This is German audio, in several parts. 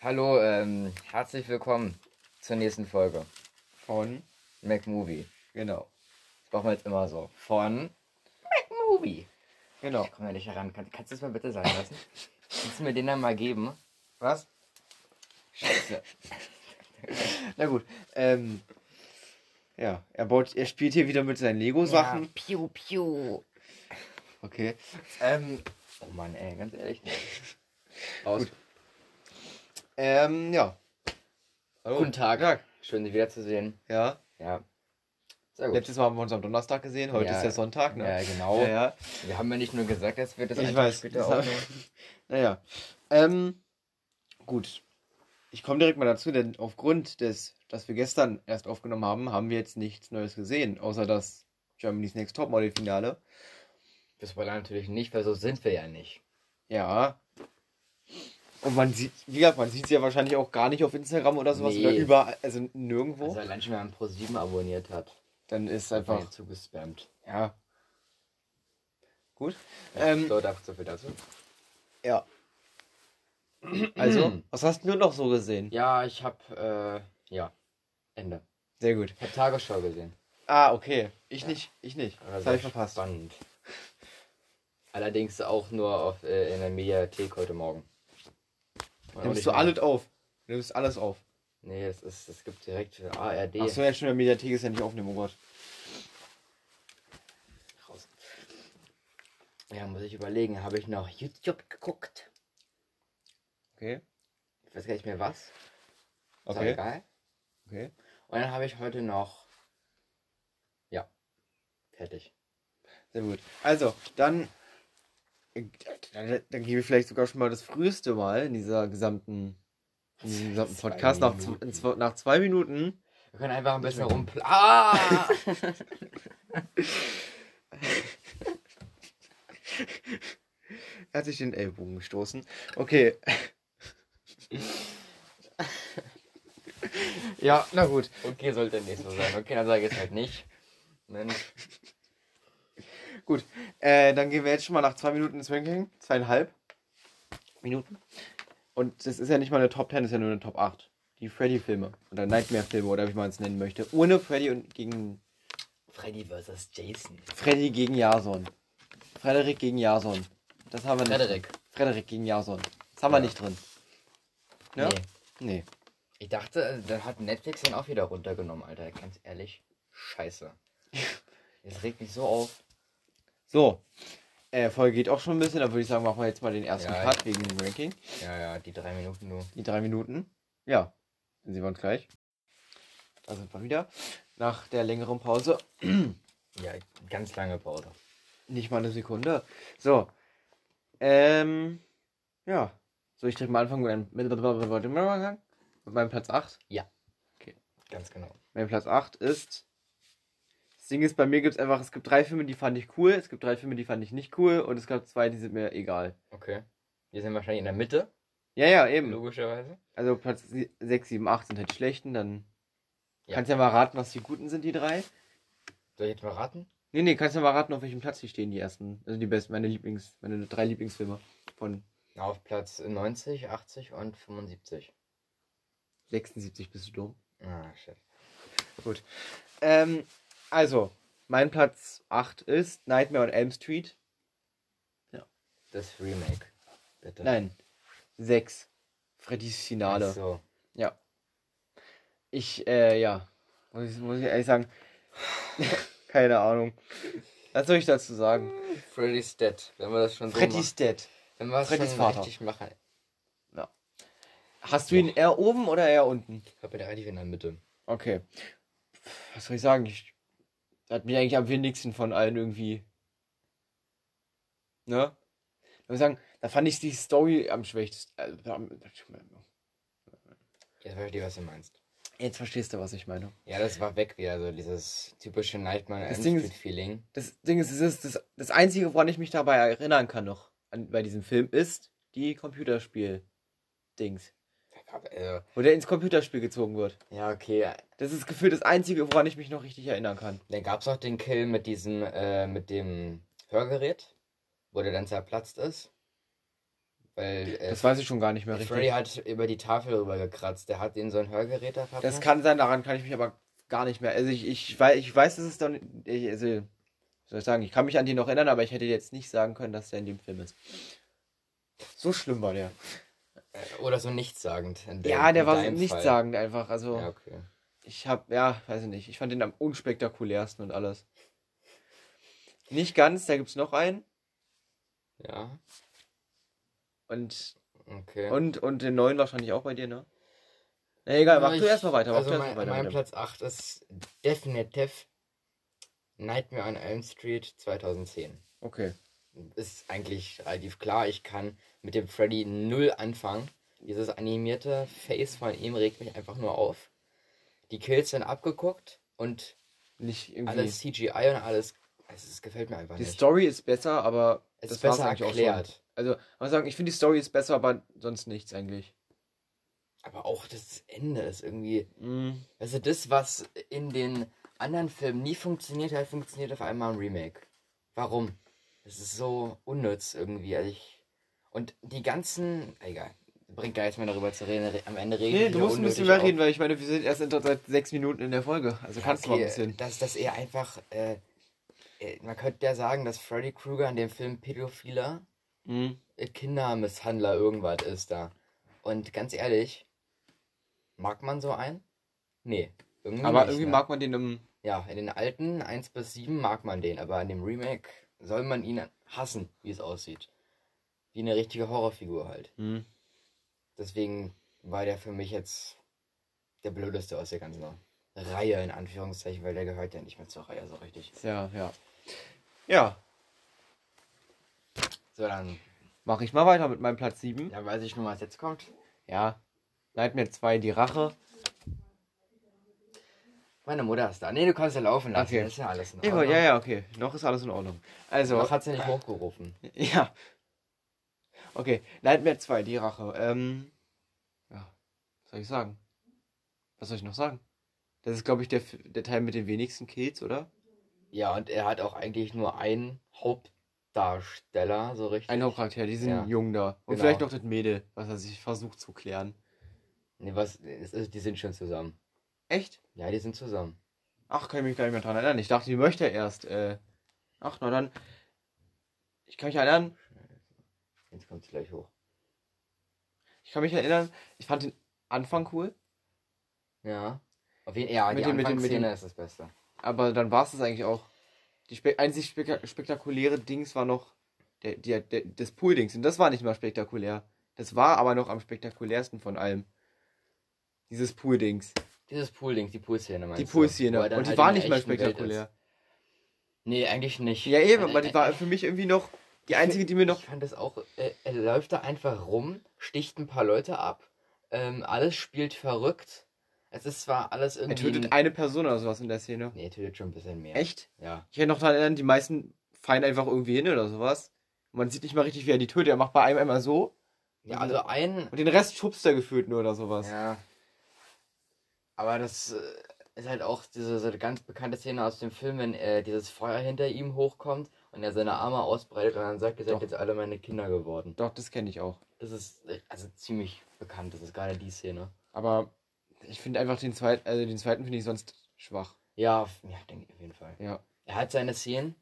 Hallo, ähm, herzlich willkommen zur nächsten Folge Von, MacMovie. genau. Das machen wir jetzt immer so. Von, MacMovie. genau. Ich komme ja nicht heran. Kann, kannst du es mal bitte sein lassen? Kannst du mir den dann mal geben? Was? Scheiße. Na gut. Ähm, ja, er baut, er spielt hier wieder mit seinen Lego-Sachen. Ja, piu, piu. Okay. Ähm, oh Mann, ey, ganz ehrlich. Aus. Gut. Ähm, ja. Hallo. Guten Tag. Tag. Schön, Sie wiederzusehen. Ja. Ja. Sehr gut. Letztes Mal haben wir uns am Donnerstag gesehen, heute Ja. ist der Sonntag, ne? Ja, genau. Ja, ja. Wir haben ja nicht nur gesagt, dass wir das Ich weiß. später das auch naja. Ähm, gut. Ich komme direkt mal dazu, denn aufgrund des, dass wir gestern erst aufgenommen haben, haben wir jetzt nichts Neues gesehen, außer das Germany's Next Topmodel Finale. Das war natürlich nicht, weil so sind wir ja nicht. Ja. Und man sieht, wie gesagt, man sieht sie ja wahrscheinlich auch gar nicht auf Instagram oder sowas Nee. oder überall, also nirgendwo. Also allein schon, wenn man Pro7 abonniert hat. Dann ist Einfach zugespammt. ja. Gut. Ja, Ähm, so, so viel dazu. Ja. Also, was hast du noch so gesehen? Ja, ich hab, äh, ja, Ende. Sehr gut. Ich hab Tagesschau gesehen. Ah, okay. Ich Ja. nicht, ich nicht. Aber Das habe ich verpasst. Spannend. Allerdings auch nur auf, äh, in der Mediathek heute Morgen. Nimmst du alles auf? Du nimmst alles auf. Nee, es ist, es gibt direkt für ARD. Achso, ja, schon in der Mediathek ist ja nicht aufnehmen, oh Gott. raus. Ja, muss ich überlegen, habe ich noch YouTube geguckt? Okay, Ich weiß gar nicht mehr was. Ist okay, egal. okay. Und dann habe ich heute noch. Ja. Fertig. Sehr gut. Also, dann, dann, dann gebe ich vielleicht sogar schon mal das früheste Mal in dieser gesamten, in diesem gesamten Zwei Podcast. Nach, Minuten. zw- in zw- nach zwei Minuten Wir können einfach ein bisschen rumpl... Ah! Er hat sich den Ellbogen gestoßen. Okay. ja, na gut. okay, sollte nicht so sein. Okay, dann sage ich es halt nicht. Mensch. Gut. Äh, dann gehen wir jetzt schon mal nach zwei Minuten ins Ranking. Zweieinhalb Minuten. Und das ist ja nicht mal eine Top 10, das ist ja nur eine Top 8. Die Freddy-Filme. Oder Nightmare-Filme, oder wie man es nennen möchte. Ohne Freddy und gegen. Freddy vs. Jason. Freddy gegen Jason. Frederik gegen Jason. Das haben wir nicht. Frederik. Drin. Frederik gegen Jason. Das haben wir Ja. nicht drin. Ja? Nee. Nee. Ich dachte, äh, dann hat Netflix den auch wieder runtergenommen, Alter. Ganz ehrlich. Scheiße. Das regt mich so auf. So. Äh, Folge geht auch schon ein bisschen, da würde ich sagen, machen wir jetzt mal den ersten Ja, Cut wegen dem Ranking. Ja, ja, die drei Minuten nur. Die drei Minuten. Ja, dann sehen wir uns gleich. Da sind wir wieder. Nach der längeren Pause. Ja, ganz lange Pause. Nicht mal eine Sekunde. So. Ähm. Ja. Soll ich direkt mal anfangen mit, mit, meinem Platz 8? Ganz genau. Mein Platz 8 ist. Das Ding ist, bei mir gibt es einfach, es gibt drei Filme, die fand ich cool, es gibt drei Filme, die fand ich nicht cool und es gab zwei, die sind mir egal. Okay. Wir sind wahrscheinlich in der Mitte, Ja, ja, eben. logischerweise. Also Platz 6, 7, 8 sind halt die schlechten, dann Ja. kannst du ja mal raten, was die guten sind, die drei. Soll ich jetzt mal raten? Nee, nee, kannst du mal raten, auf welchem Platz die stehen, die ersten. Also die besten, meine Lieblings, meine drei Lieblingsfilme von Auf Platz 90, 80 und 75. 76 bist du dumm. Ah, shit. Gut. Ähm, also, mein Platz 8 ist Nightmare on Elm Street. Das Remake. Bitte. Nein, 6. Freddys Finale. Ach so. Ja. Ich, äh, ja. Muss ich, muss ich ehrlich sagen. Keine Ahnung. Was soll ich dazu sagen? Freddy's Dead. Wenn wir das schon so Freddy's Dead. machen. Wenn wir es Freddys schon Vater. richtig machen. Hast du ihn eher oben oder eher unten? Ich glaube, der relativ in der Mitte. Okay. Was soll ich sagen? Ich hat mich eigentlich am wenigsten von allen irgendwie. Ne? Ich muss sagen, da fand ich die Story am schwächsten. äh, am- Jetzt verstehe ich, was du meinst. Jetzt verstehst du, was ich meine. Ja, das war weg wieder, so dieses typische Nightmare on Das Ding ist-. Das Ding ist, es ist das, das Einzige, woran ich mich dabei erinnern kann noch an, bei diesem Film, ist die Computerspiel-Dings. Äh, Wo der ins Computerspiel gezogen wird. ja, okay. Das ist gefühlt das Einzige, woran ich mich noch richtig erinnern kann. Dann gab es auch den Kill mit diesem, äh, mit dem Hörgerät, wo der dann zerplatzt ist. Weil äh, Das weiß ich schon gar nicht mehr richtig. Freddy hat über die Tafel rüber gekratzt. Der hat in so ein Hörgerät da verpasst. Das kann sein, daran kann ich mich aber gar nicht mehr. Also ich, ich, weiß, ich weiß, dass es dann. Ich, also, soll ich sagen, ich kann mich an den noch erinnern, aber ich hätte jetzt nicht sagen können, dass der in dem Film ist. So schlimm war der. Äh, Oder so nichtssagend. dem- ja, der war so deinem Fall. nichtssagend einfach. Also Ja, okay. ich hab, ja, weiß ich nicht. Ich fand den am unspektakulärsten und alles. Nicht ganz, da gibt's noch einen. Ja, Und, okay. und, und den neuen wahrscheinlich auch bei dir, ne? Na egal, mach Ich- du erstmal weiter. Mach Also mein, weiter. mein Platz 8 ist definitiv Nightmare on Elm Street 2010. Okay. Ist eigentlich relativ klar. Ich kann mit dem Freddy null anfangen. Dieses animierte Face von ihm regt mich einfach nur auf. Die Kills sind abgeguckt und Nicht irgendwie. alles CGI und alles. Es, es gefällt mir einfach Die nicht. Story ist besser, aber es ist besser erklärt. Also, man sagen, ich finde die Story ist besser, aber sonst nichts eigentlich. Aber auch das Ende ist irgendwie. Mhm. Also das, was in den anderen Filmen nie funktioniert hat, funktioniert auf einmal im Remake. Warum? Das ist so unnütz irgendwie. Also ich, und die ganzen. Egal. Bringt gar nichts mehr darüber zu reden. Re- Am Ende reden Nee, du musst ein bisschen mehr reden, weil ich meine, wir sind erst seit sechs Minuten in der Folge. Also kannst du mal ein Okay, bisschen. Dass das eher einfach. Äh, äh, man könnte ja sagen, dass Freddy Krueger in dem Film Pädophiler, Mhm. Kindermisshandler, irgendwas ist da. Und ganz ehrlich, mag man so einen? Nee. Irgendwie Aber nicht, irgendwie ne? mag man den im. Ja, in den alten 1 bis 7 mag man den, aber in dem Remake soll man ihn hassen, wie es aussieht. Wie eine richtige Horrorfigur halt. Mhm. Deswegen war der für mich jetzt der blödeste aus der ganzen Reihe, in Anführungszeichen, weil der gehört ja nicht mehr zur Reihe so richtig. Ja, ja. Ja, So, dann, mache ich mal weiter mit meinem Platz 7. dann weiß ich schon, was jetzt kommt. Ja. Nightmare 2, die Rache. Meine Mutter ist da. Nee, du kannst ja laufen lassen. Okay. Das ist ja alles in Ordnung. ja, ja, okay. Noch ist alles in Ordnung. Also, Noch hat sie nicht hochgerufen. ja. Okay, Nightmare 2, die Rache. Ähm, ja, was soll ich sagen? Was soll ich noch sagen? Das ist, glaube ich, der, der Teil mit den wenigsten Kills, oder? Ja, und er hat auch eigentlich nur einen Hauptdarsteller, so richtig. Ein Hauptcharakter, diesen Ja. Jungen da. Und Genau. vielleicht noch das Mädel, was er sich versucht zu klären. Nee, was, ist, die sind schon zusammen. Echt? Ja, die sind zusammen. Ach, kann ich mich gar nicht mehr dran erinnern. Ich dachte, die möchte erst. Äh... Ach, na dann. Ich kann mich erinnern. Jetzt kommt sie gleich hoch. Ich kann mich erinnern. Ich fand den Anfang cool. Ja. Auf jeden Ja, Mit die dem- mit dem- mit dem- ist das Beste. Aber dann war es das eigentlich auch. Die spe einzig spek spektakuläre Dings war noch der, der, der, das Pool-Dings. Und das war nicht mal spektakulär. Das war aber noch am spektakulärsten von allem. Dieses Pool-Dings. Dieses Pool-Ding, die Pool-Szene meinst Die? Pool-Szene. Er Und die halt war nicht mal spektakulär. Nee, eigentlich nicht. Ja, eben, aber die äh, war äh, für mich irgendwie noch die einzige, die mir noch. Ich fand das auch, äh, er läuft da einfach rum, sticht ein paar Leute ab, ähm, alles spielt verrückt. Es ist zwar alles Er irgendwie... tötet eine Person oder sowas in der Szene. Nee, er tötet schon ein bisschen mehr. Echt? Ja. Ich kann noch daran erinnern, die meisten fallen einfach irgendwie hin oder sowas. Man sieht nicht mal richtig, wie er die tötet. Er macht bei einem einmal so. Ja, also ein... Und den Rest schubst er gefühlt nur oder sowas. Ja. Aber das äh, ist halt auch diese so eine ganz bekannte Szene aus dem Film, wenn äh, dieses Feuer hinter ihm hochkommt und er seine Arme ausbreitet und dann sagt, ihr seid jetzt alle meine Kinder geworden. Doch, das kenne ich auch. Das ist äh, also ziemlich bekannt, das ist gerade die Szene. Aber ich finde einfach den zweiten, also den zweiten finde ich sonst schwach. Ja, auf, ja, denke ich auf jeden Fall. Ja. Er hat seine Szenen,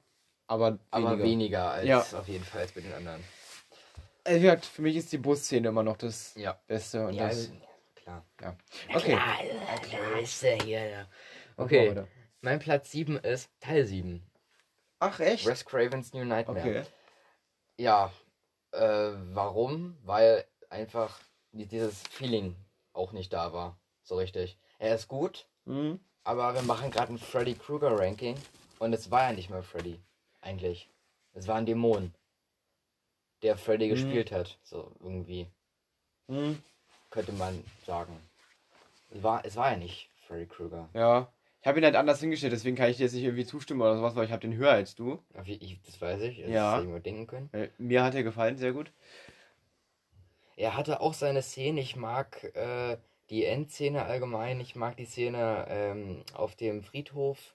Aber, aber weniger. weniger als Ja. auf jeden Fall als bei den anderen. Also, wie gesagt, für mich ist die Busszene immer noch das Ja. Beste. Und Ja, das, also, klar. ja. Na Okay. Klar, na klar ist er hier. Okay, weiter. mein Platz 7 ist Teil 7. Ach, echt? Wes Cravens New Nightmare. Okay. Ja, äh, warum? Weil einfach die- dieses Feeling auch nicht da war. So richtig. Er ist gut, Mhm. aber wir machen gerade ein Freddy Krueger Ranking und es war ja nicht mal Freddy. Eigentlich. Es war ein Dämon, der Freddy Mhm. gespielt hat. So irgendwie, Mhm. Könnte man sagen. Es war, es war ja nicht Freddy Krueger. Ja. Ich habe ihn halt anders hingestellt, deswegen kann ich dir jetzt nicht irgendwie zustimmen oder sowas, weil ich habe den höher als du. Ich, das weiß ich, das Ja. hätte ich mir denken können. Weil mir hat er gefallen, sehr gut. Er hatte auch seine Szene. Ich mag äh, die Endszene allgemein. Ich mag die Szene ähm, auf dem Friedhof.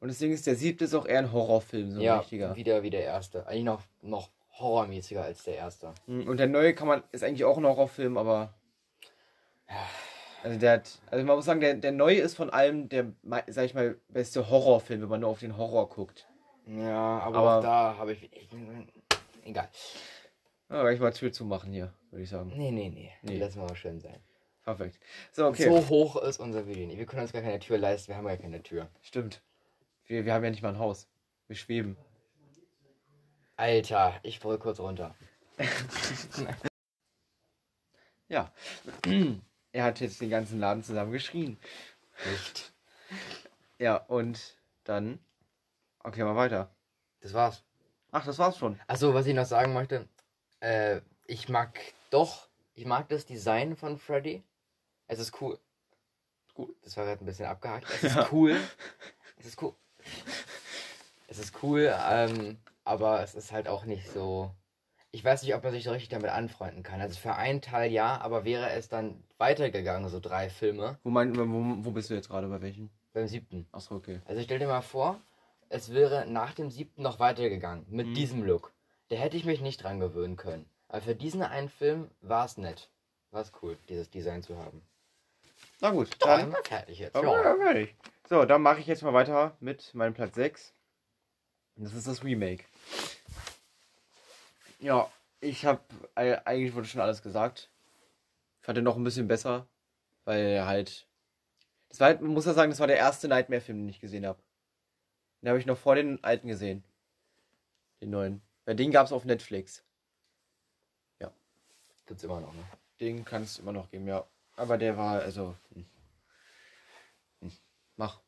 Und Ding ist, der siebte ist auch eher ein Horrorfilm, so ein ja, richtiger. wieder wie der erste. Eigentlich noch, noch horrormäßiger als der erste. Hm, Und der neue kann man, ist eigentlich auch ein Horrorfilm, aber. Also der hat, also man muss sagen, der, der neue ist von allem der, sag ich mal, beste Horrorfilm, wenn man nur auf den Horror guckt. Ja, aber, Aber- auch da habe ich. ich egal. Ja, gleich mal Tür zu machen hier, würde ich sagen. Nee, nee, nee. Nee. Lassen wir mal schön sein. Perfekt. So, okay. So hoch ist unser Video nicht. Wir können uns gar keine Tür leisten. Wir haben ja keine Tür. Stimmt. Wir, wir haben ja nicht mal ein Haus. Wir schweben. Alter, ich brüll kurz runter. Ja. er hat jetzt den ganzen Laden zusammen geschrien. Nicht. Ja, und dann. Okay, mal weiter. Das war's. Ach, das war's schon. Achso, was ich noch sagen möchte. Äh, ich mag doch, ich mag das Design von Freddy. Es ist cool. Gut. Das war gerade ein bisschen abgehakt. Es ist Ja. cool. Es ist cool. Es ist cool, ähm, aber es ist halt auch nicht so. Ich weiß nicht, ob man sich so richtig damit anfreunden kann. Also für einen Teil ja, aber wäre es dann weitergegangen, so drei Filme, Wo, mein, wo, wo bist du jetzt gerade? Bei welchen? beim siebten. Achso, okay. Also stell dir mal vor, es wäre nach dem siebten noch weitergegangen mit Mhm. diesem Look. Da hätte ich mich nicht dran gewöhnen können. Aber für diesen einen Film war es nett. War es cool, dieses Design zu haben. Na gut, dann. fertig jetzt. Aber Ja. fertig. So, dann mache ich jetzt mal weiter mit meinem Platz 6. Und das ist das Remake. Ja, ich habe eigentlich wurde schon alles gesagt. Ich fand den noch ein bisschen besser, weil er halt. Das war halt, man muss ja sagen, das war der erste Nightmare-Film, den ich gesehen habe. Den habe ich noch vor den alten gesehen. Den neuen. Weil den gab es auf Netflix. Gibt's immer noch, ne? Den kann es immer noch geben, ja. Aber der war, also. hm. Hm. Mach.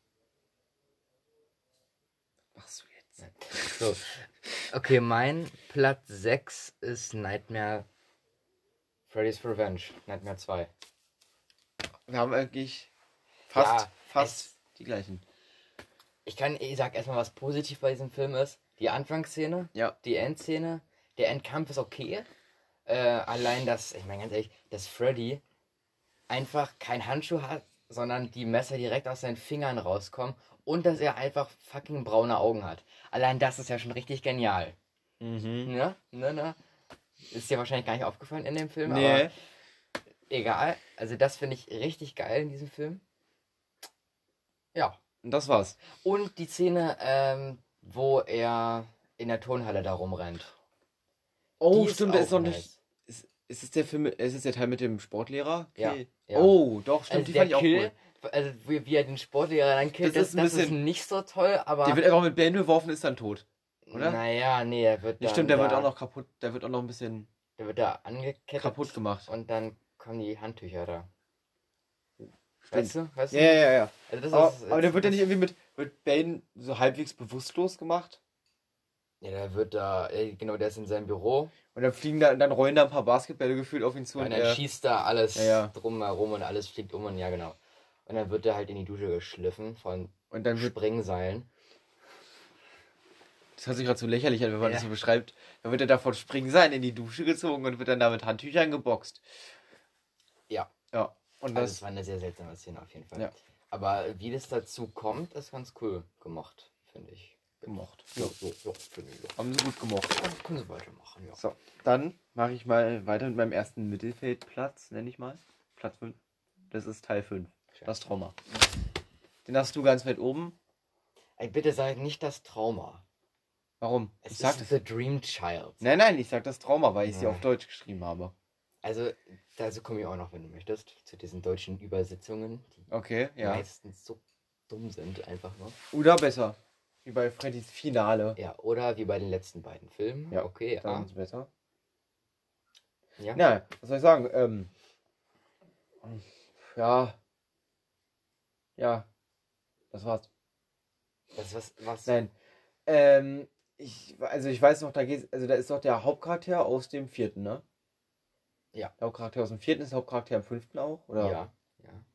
Was machst du jetzt? So. Okay, mein Platz 6 ist Nightmare Freddy's Revenge. Nightmare 2. Wir haben eigentlich fast, Ja, fast die gleichen. Ich kann, ich sag erstmal, was positiv bei diesem Film ist. Die Anfangsszene, Ja. die Endszene, der Endkampf ist okay. Äh, allein das, ich meine ganz ehrlich, dass Freddy einfach kein Handschuh hat, sondern die Messer direkt aus seinen Fingern rauskommen und dass er einfach fucking braune Augen hat. Allein das ist ja schon richtig genial. Mhm. Ne? Ne, ne? Ist dir wahrscheinlich gar nicht aufgefallen in dem Film, Nee. aber egal. Also das finde ich richtig geil in diesem Film. Ja. Und das war's. Und die Szene, ähm, wo er in der Turnhalle da rumrennt. Oh, Die stimmt, der ist noch nice. nicht. Ist, ist es der Film, ist es der Teil mit dem Sportlehrer? Ja, ja. Oh, doch, stimmt, Also die der fand ich auch Kill, cool. Also wie, wie er den Sportlehrer dann killt, Das das, ist ein das ist bisschen- nicht so toll, aber. Der wird einfach mit Bällen beworfen, ist dann tot. oder? Naja, nee, er wird Ja, stimmt, der wird auch noch kaputt, der wird auch noch ein bisschen Der wird da angekettet. kaputt gemacht. Und dann kommen die Handtücher da. Stimmt. Weißt du? Weißt Ja, du? ja, ja, ja. Also das Aber, ist, aber der wird ja das- nicht irgendwie mit, mit Bane so halbwegs bewusstlos gemacht. Ja, der wird da, genau, der ist in seinem Büro Und dann fliegen da, dann rollen da ein paar Basketbälle gefühlt auf ihn zu. und Und dann er, schießt da alles Ja, ja. drumherum und alles fliegt um und ja, genau. Und dann wird er halt in die Dusche geschliffen von und dann wird, Springseilen. das hört sich gerade so lächerlich an, wenn man Ja. das so beschreibt. Dann wird er da von Springsein in die Dusche gezogen und wird dann da mit Handtüchern geboxt. Ja. Ja. Und Also das, war eine sehr seltsame Szene auf jeden Fall. Ja. Aber wie das dazu kommt, ist ganz cool gemacht, finde ich. gemocht. Ja, so, so, finde ich. Ja. Haben sie gut gemocht. Also können sie weitermachen, ja. So, dann mache ich mal weiter mit meinem ersten Mittelfeldplatz, nenne ich mal. Platz 5. Das ist Teil 5. Das Trauma. Den hast du ganz weit oben. Ey, bitte sag nicht das Trauma. Warum? Es ich sag ist das. The Dream Child. Nein, nein, ich sag das Trauma, weil ich sie Ja. auf Deutsch geschrieben habe. Also, dazu komme ich auch noch, wenn du möchtest, zu diesen deutschen Übersetzungen, die Okay, ja. meistens so dumm sind, einfach nur. Oder besser. Wie bei Freddys Finale. Ja, oder wie bei den letzten beiden Filmen. Ja, okay, Dann ja. ist besser. ja. Ja, was soll ich sagen? Ähm, ja. Ja. Das war's. Das was, was? Nein. Ähm, ich, also ich weiß noch, da geht also da ist doch der Hauptcharakter aus dem vierten, ne? Ja. Der Hauptcharakter aus dem vierten ist Hauptcharakter im fünften auch, oder? Ja, ja.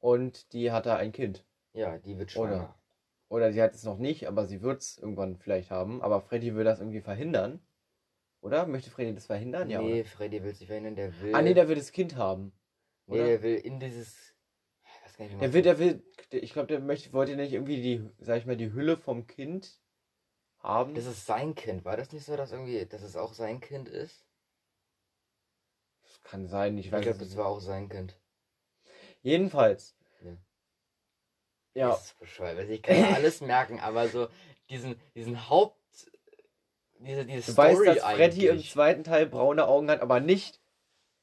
Und die hat da ein Kind. Ja, die wird Oder? schwanger. Oder sie hat es noch nicht, aber sie wird es irgendwann vielleicht haben. Aber Freddy will das irgendwie verhindern. Oder? Möchte Freddy das verhindern? Ja. nee, Oder? Freddy will sich verhindern, der will. Ah nee, der will das Kind haben. nee, oder? der will in dieses. Ich weiß gar nicht, wie Der will, der will, ich glaube, der möchte, wollte nicht irgendwie die, sag ich mal, die Hülle vom Kind haben. Das ist sein Kind. War das nicht so, dass irgendwie, dass es auch sein Kind ist? Das kann sein, ich Ich weiß glaube, es das war auch sein Kind. Jedenfalls. Ja. Ja. Das ist bescheuert. Also ich kann mir alles merken, aber so diesen, diesen Haupt. Diese, diese Du weißt, Story dass Freddy im zweiten Teil braune Augen hat, aber nicht.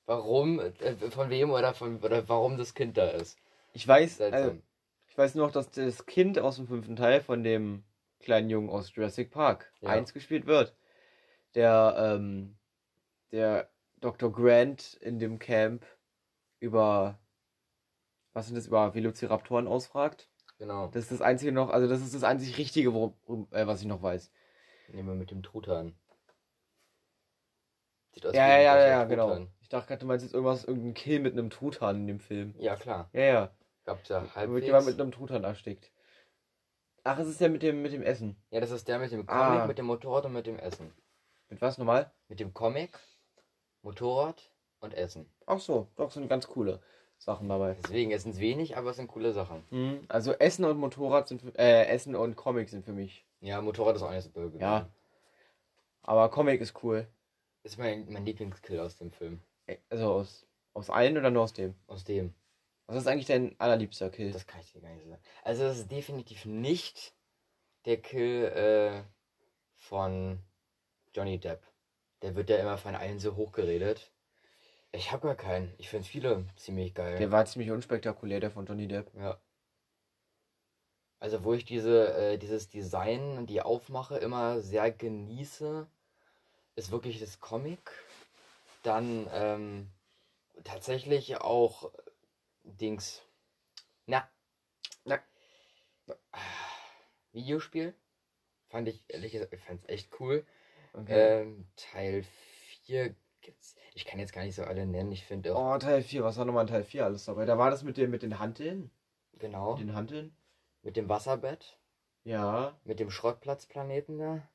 Warum, äh, von wem oder von oder warum das Kind da ist. Ich weiß, also, ich weiß nur noch, dass das Kind aus dem fünften Teil von dem kleinen Jungen aus Jurassic Park Ja. 1 gespielt wird. Der, ähm, der Dr. Grant in dem Camp über, was sind das, über Velociraptoren ausfragt. genau. Das ist das einzige noch, also das ist das einzig Richtige, worum, äh, was ich noch weiß. Nehmen wir mit dem Truthahn. Sieht aus Ja, wie ja, ja, ja, genau. Ich dachte gerade, du meinst jetzt irgendwas, irgendein Kill mit einem Truthahn in dem Film. Ja, klar. Ja, ja. Gab's ja Da wird halbwegs. jemand mit einem Truthahn erstickt. Ach, es ist der mit dem, mit dem Essen. Ja, das ist der mit dem Comic, Ah. mit dem Motorrad und mit dem Essen. Mit was nochmal? Mit dem Comic, Motorrad und Essen. Ach so, doch, sind ganz coole Sachen dabei. Deswegen, es sind wenig, aber es sind coole Sachen. Mhm. Also Essen und Motorrad sind für, äh, Essen und Comic sind für mich. Ja, Motorrad ist auch nicht so böse. gewesen. Ja. Aber Comic ist cool. Ist mein, mein Lieblingskill aus dem Film. Äh, Also aus, aus allen oder nur aus dem? Aus dem. Was ist eigentlich dein allerliebster Kill? Das kann ich dir gar nicht sagen. Also, das ist definitiv nicht der Kill äh, von Johnny Depp. Der wird ja immer von allen so hochgeredet. Ich habe gar keinen. Ich finde viele ziemlich geil. Der war ziemlich unspektakulär, der von Johnny Depp. Ja. Also wo ich diese, äh, dieses Design und die Aufmache immer sehr genieße, ist wirklich das Comic. Dann ähm, tatsächlich auch Dings. Na. Na. Videospiel. Fand ich ehrlich gesagt, ich fand's echt cool. Okay. Ähm, Teil 4 gibt's. Ich kann jetzt gar nicht so alle nennen. Ich finde auch. oh, Teil 4, was war nochmal in Teil 4 alles dabei? Da war das mit, dem, mit den Hanteln? Genau. Mit den Hanteln? Mit dem Wasserbett. Ja. Mit dem Schrottplatzplaneten da.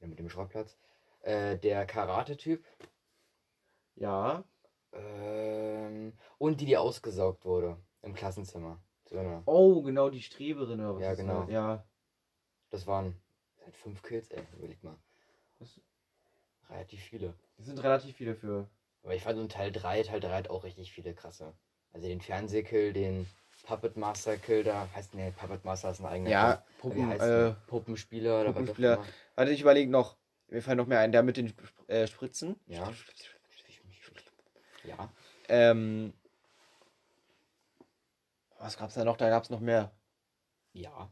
Ja, mit dem Schrottplatz. Äh, der Karate-Typ. Ja. Ähm, und die, die ausgesaugt wurde. Im Klassenzimmer. So, ne. Oh, genau, die Streberin oder was Ja, genau. das? Ja. Das waren seit fünf Kills, ey. Überleg mal. Das- Relativ viele. Das sind relativ viele für. Aber ich fand so Teil 3, Teil 3 hat auch richtig viele krasse. Also den Fernsehkill, den Puppet Master Kill da. Heißt, ne, Puppet Master ist ein eigener Ja, Puppen, äh? Puppenspieler oder Puppenspieler. was auch immer. Warte, ich überlege noch. Mir fallen noch mehr ein. Der mit den äh, Spritzen. Ja. Ja. Ähm. Was gab's da noch? Da gab's noch mehr. Ja.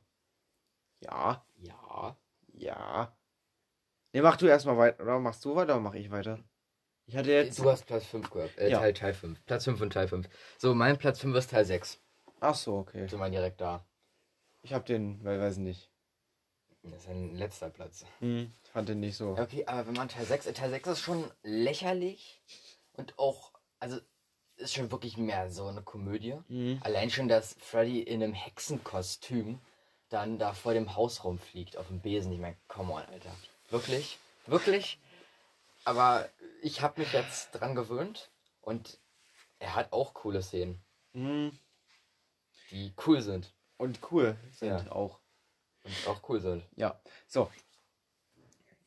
Ja. Ja. Ja. Ne, mach du erstmal weiter. Oder machst du weiter oder mach ich weiter? Ich hatte jetzt. Du hast Platz 5 gehabt. Äh, Ja. Teil, Teil 5. Platz 5 und Teil 5. So, mein Platz 5 ist Teil 6. Ach so, okay. So mal direkt da. Ich hab den, weil weiß nicht. Das ist ein letzter Platz. Hm, ich fand den nicht so. Okay, aber wenn man Teil 6. Teil 6 ist schon lächerlich und auch. Also, ist schon wirklich mehr so eine Komödie. Hm. Allein schon, dass Freddy in einem Hexenkostüm dann da vor dem Haus rumfliegt auf dem Besen. Ich meine, come on, Alter. Wirklich? Wirklich? Aber ich habe mich jetzt dran gewöhnt und er hat auch coole Szenen, Hm. die cool sind. Und cool sind Ja. auch. Und auch cool sind. Ja. So.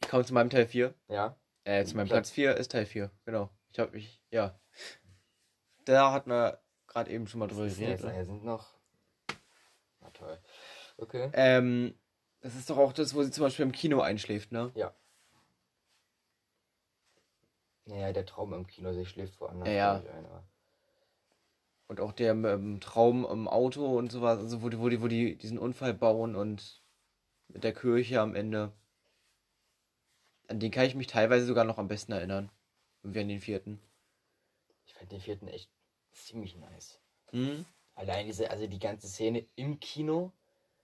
Ich komme zu meinem Teil 4. Ja? Äh, zu meinem Platz- Platz 4 ist Teil 4. Genau. Ich hab mich. Ja. Da hat man gerade eben schon mal drüber geredet. Hier sind noch. Na toll. Okay. Ähm, das ist doch auch das, wo sie zum Beispiel im Kino einschläft, ne? Naja, der Traum im Kino, sie schläft woanders. Ja, ja. ein, Und auch der ähm, Traum im Auto und sowas, also wo die, wo die, wo die diesen Unfall bauen und mit der Kirche am Ende. An den kann ich mich teilweise sogar noch am besten erinnern. Irgendwie an den vierten. Ich fand den vierten echt ziemlich nice. Hm? Allein diese, also die ganze Szene im Kino,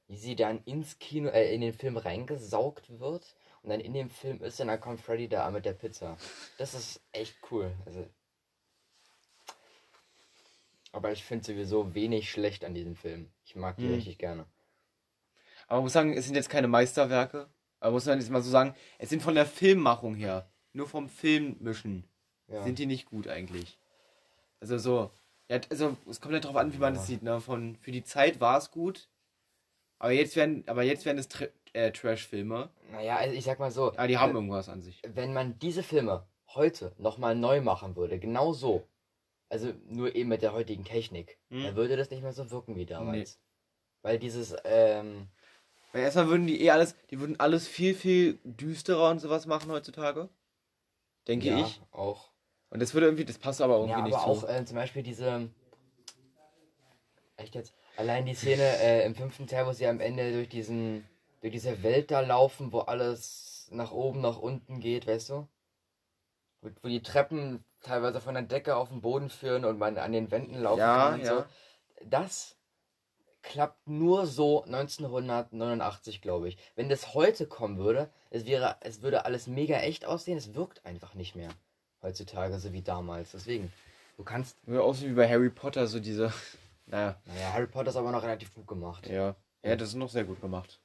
wie sie dann ins Kino, äh, in den Film reingesaugt wird und dann in dem Film ist und dann kommt Freddy da mit der Pizza. Das ist echt cool. Also. Aber ich finde sowieso wenig schlecht an diesem Film. Ich mag die Hm. richtig gerne. Aber man muss sagen, es sind jetzt keine Meisterwerke. Aber muss man jetzt mal so sagen, es sind von der Filmmachung her, nur vom Filmmischen, Ja. sind die nicht gut eigentlich. Also so, ja, also es kommt ja drauf an, wie man das Ja. sieht, ne? Von, für die Zeit war es gut, aber jetzt werden, aber jetzt werden es äh, Trash-Filme. Naja, also ich sag mal so. Aber die haben äh, irgendwas an sich. wenn man diese Filme heute nochmal neu machen würde, genau so, also nur eben mit der heutigen Technik, Hm. dann würde das nicht mehr so wirken wie damals. Weil dieses, ähm, Weil erstmal würden die eh alles, die würden alles viel, viel düsterer und sowas machen heutzutage. Denke ja, ich. auch. Und das würde irgendwie, das passt aber irgendwie Ja, nicht aber so. auch äh, zum Beispiel diese, echt jetzt, allein die Szene äh, im fünften Teil, wo sie am Ende durch diesen, durch diese Welt da laufen, wo alles nach oben, nach unten geht, weißt du? Wo, wo die Treppen teilweise von der Decke auf den Boden führen und man an den Wänden laufen Ja, kann und ja. so. Das klappt nur so 1989, glaube ich. Wenn das heute kommen würde, es wäre, es würde alles mega echt aussehen, es wirkt einfach nicht mehr heutzutage, so wie damals. Deswegen, du kannst, Würde aussehen wie bei Harry Potter, so diese. Naja, naja, Harry Potter ist aber noch relativ gut gemacht. ja. Ja, das ist noch sehr gut gemacht.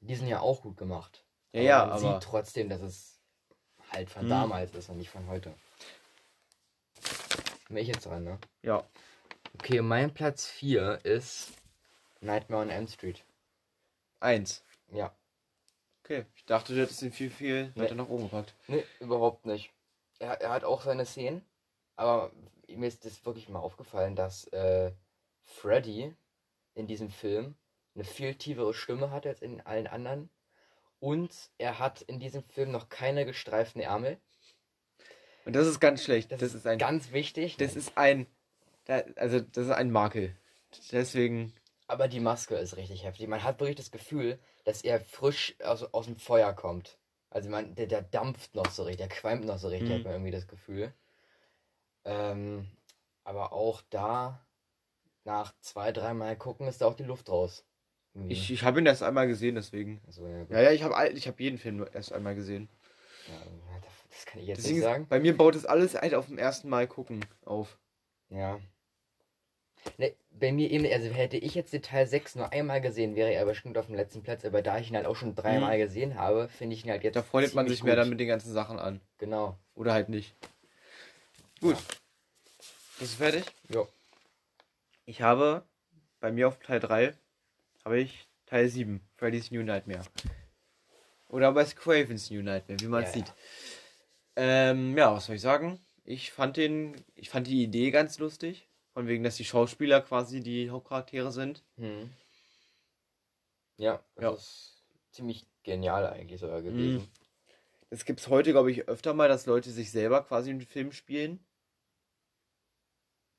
Die sind ja auch gut gemacht. Ja, ja, man aber. sieht trotzdem, dass es halt von Hm. damals ist und nicht von heute. Bin ich jetzt dran, ne? Ja. Okay, mein Platz 4 ist Nightmare on Elm Street. Eins. Ja. Okay. Ich dachte, du hättest ihn viel, viel Nee. weiter nach oben gepackt. Nee, überhaupt nicht. Er, er hat auch seine Szenen, aber mir ist das wirklich mal aufgefallen, dass äh, Freddy in diesem Film eine viel tiefere Stimme hat als in allen anderen. Und er hat in diesem Film noch keine gestreiften Ärmel. Und das ist ganz schlecht. Das, Das, ist ein. ganz wichtig. Das ist ein. Also, das ist ein Makel. Deswegen. Aber die Maske ist richtig heftig. Man hat wirklich das Gefühl, dass er frisch aus, aus dem Feuer kommt. Also man, der, der dampft noch so richtig, der qualmt noch so richtig, Mhm. hat man irgendwie das Gefühl. Ähm, aber auch da, nach zwei, dreimal gucken, ist da auch die Luft raus. Irgendwie. Ich, ich habe ihn erst einmal gesehen, deswegen. also, ja. Ja, ja, ich habe ich hab jeden Film nur erst einmal gesehen. Ja, das kann ich jetzt Deswegen nicht ist, sagen. bei mir baut es alles halt auf dem ersten Mal gucken auf. Ja. Ne, bei mir eben, also hätte ich jetzt den Teil 6 nur einmal gesehen, wäre er bestimmt auf dem letzten Platz, aber da ich ihn halt auch schon dreimal gesehen habe, finde ich ihn halt jetzt. Da freundet man sich mehr gut. dann mit den ganzen Sachen an. Genau. Oder halt nicht. Gut. Bist du fertig? Jo. Ich habe bei mir auf Teil 3 habe ich Teil 7, Freddy's New Nightmare. Oder bei Cravens New Nightmare, wie man es Ja, sieht. Ähm, ja, was soll ich sagen? Ich fand den, ich fand die Idee ganz lustig. Von wegen, dass die Schauspieler quasi die Hauptcharaktere sind. Hm. Ja, das Ja. ist ziemlich genial eigentlich sogar gewesen. Das gibt's heute, glaube ich, öfter mal, dass Leute sich selber quasi einen Film spielen.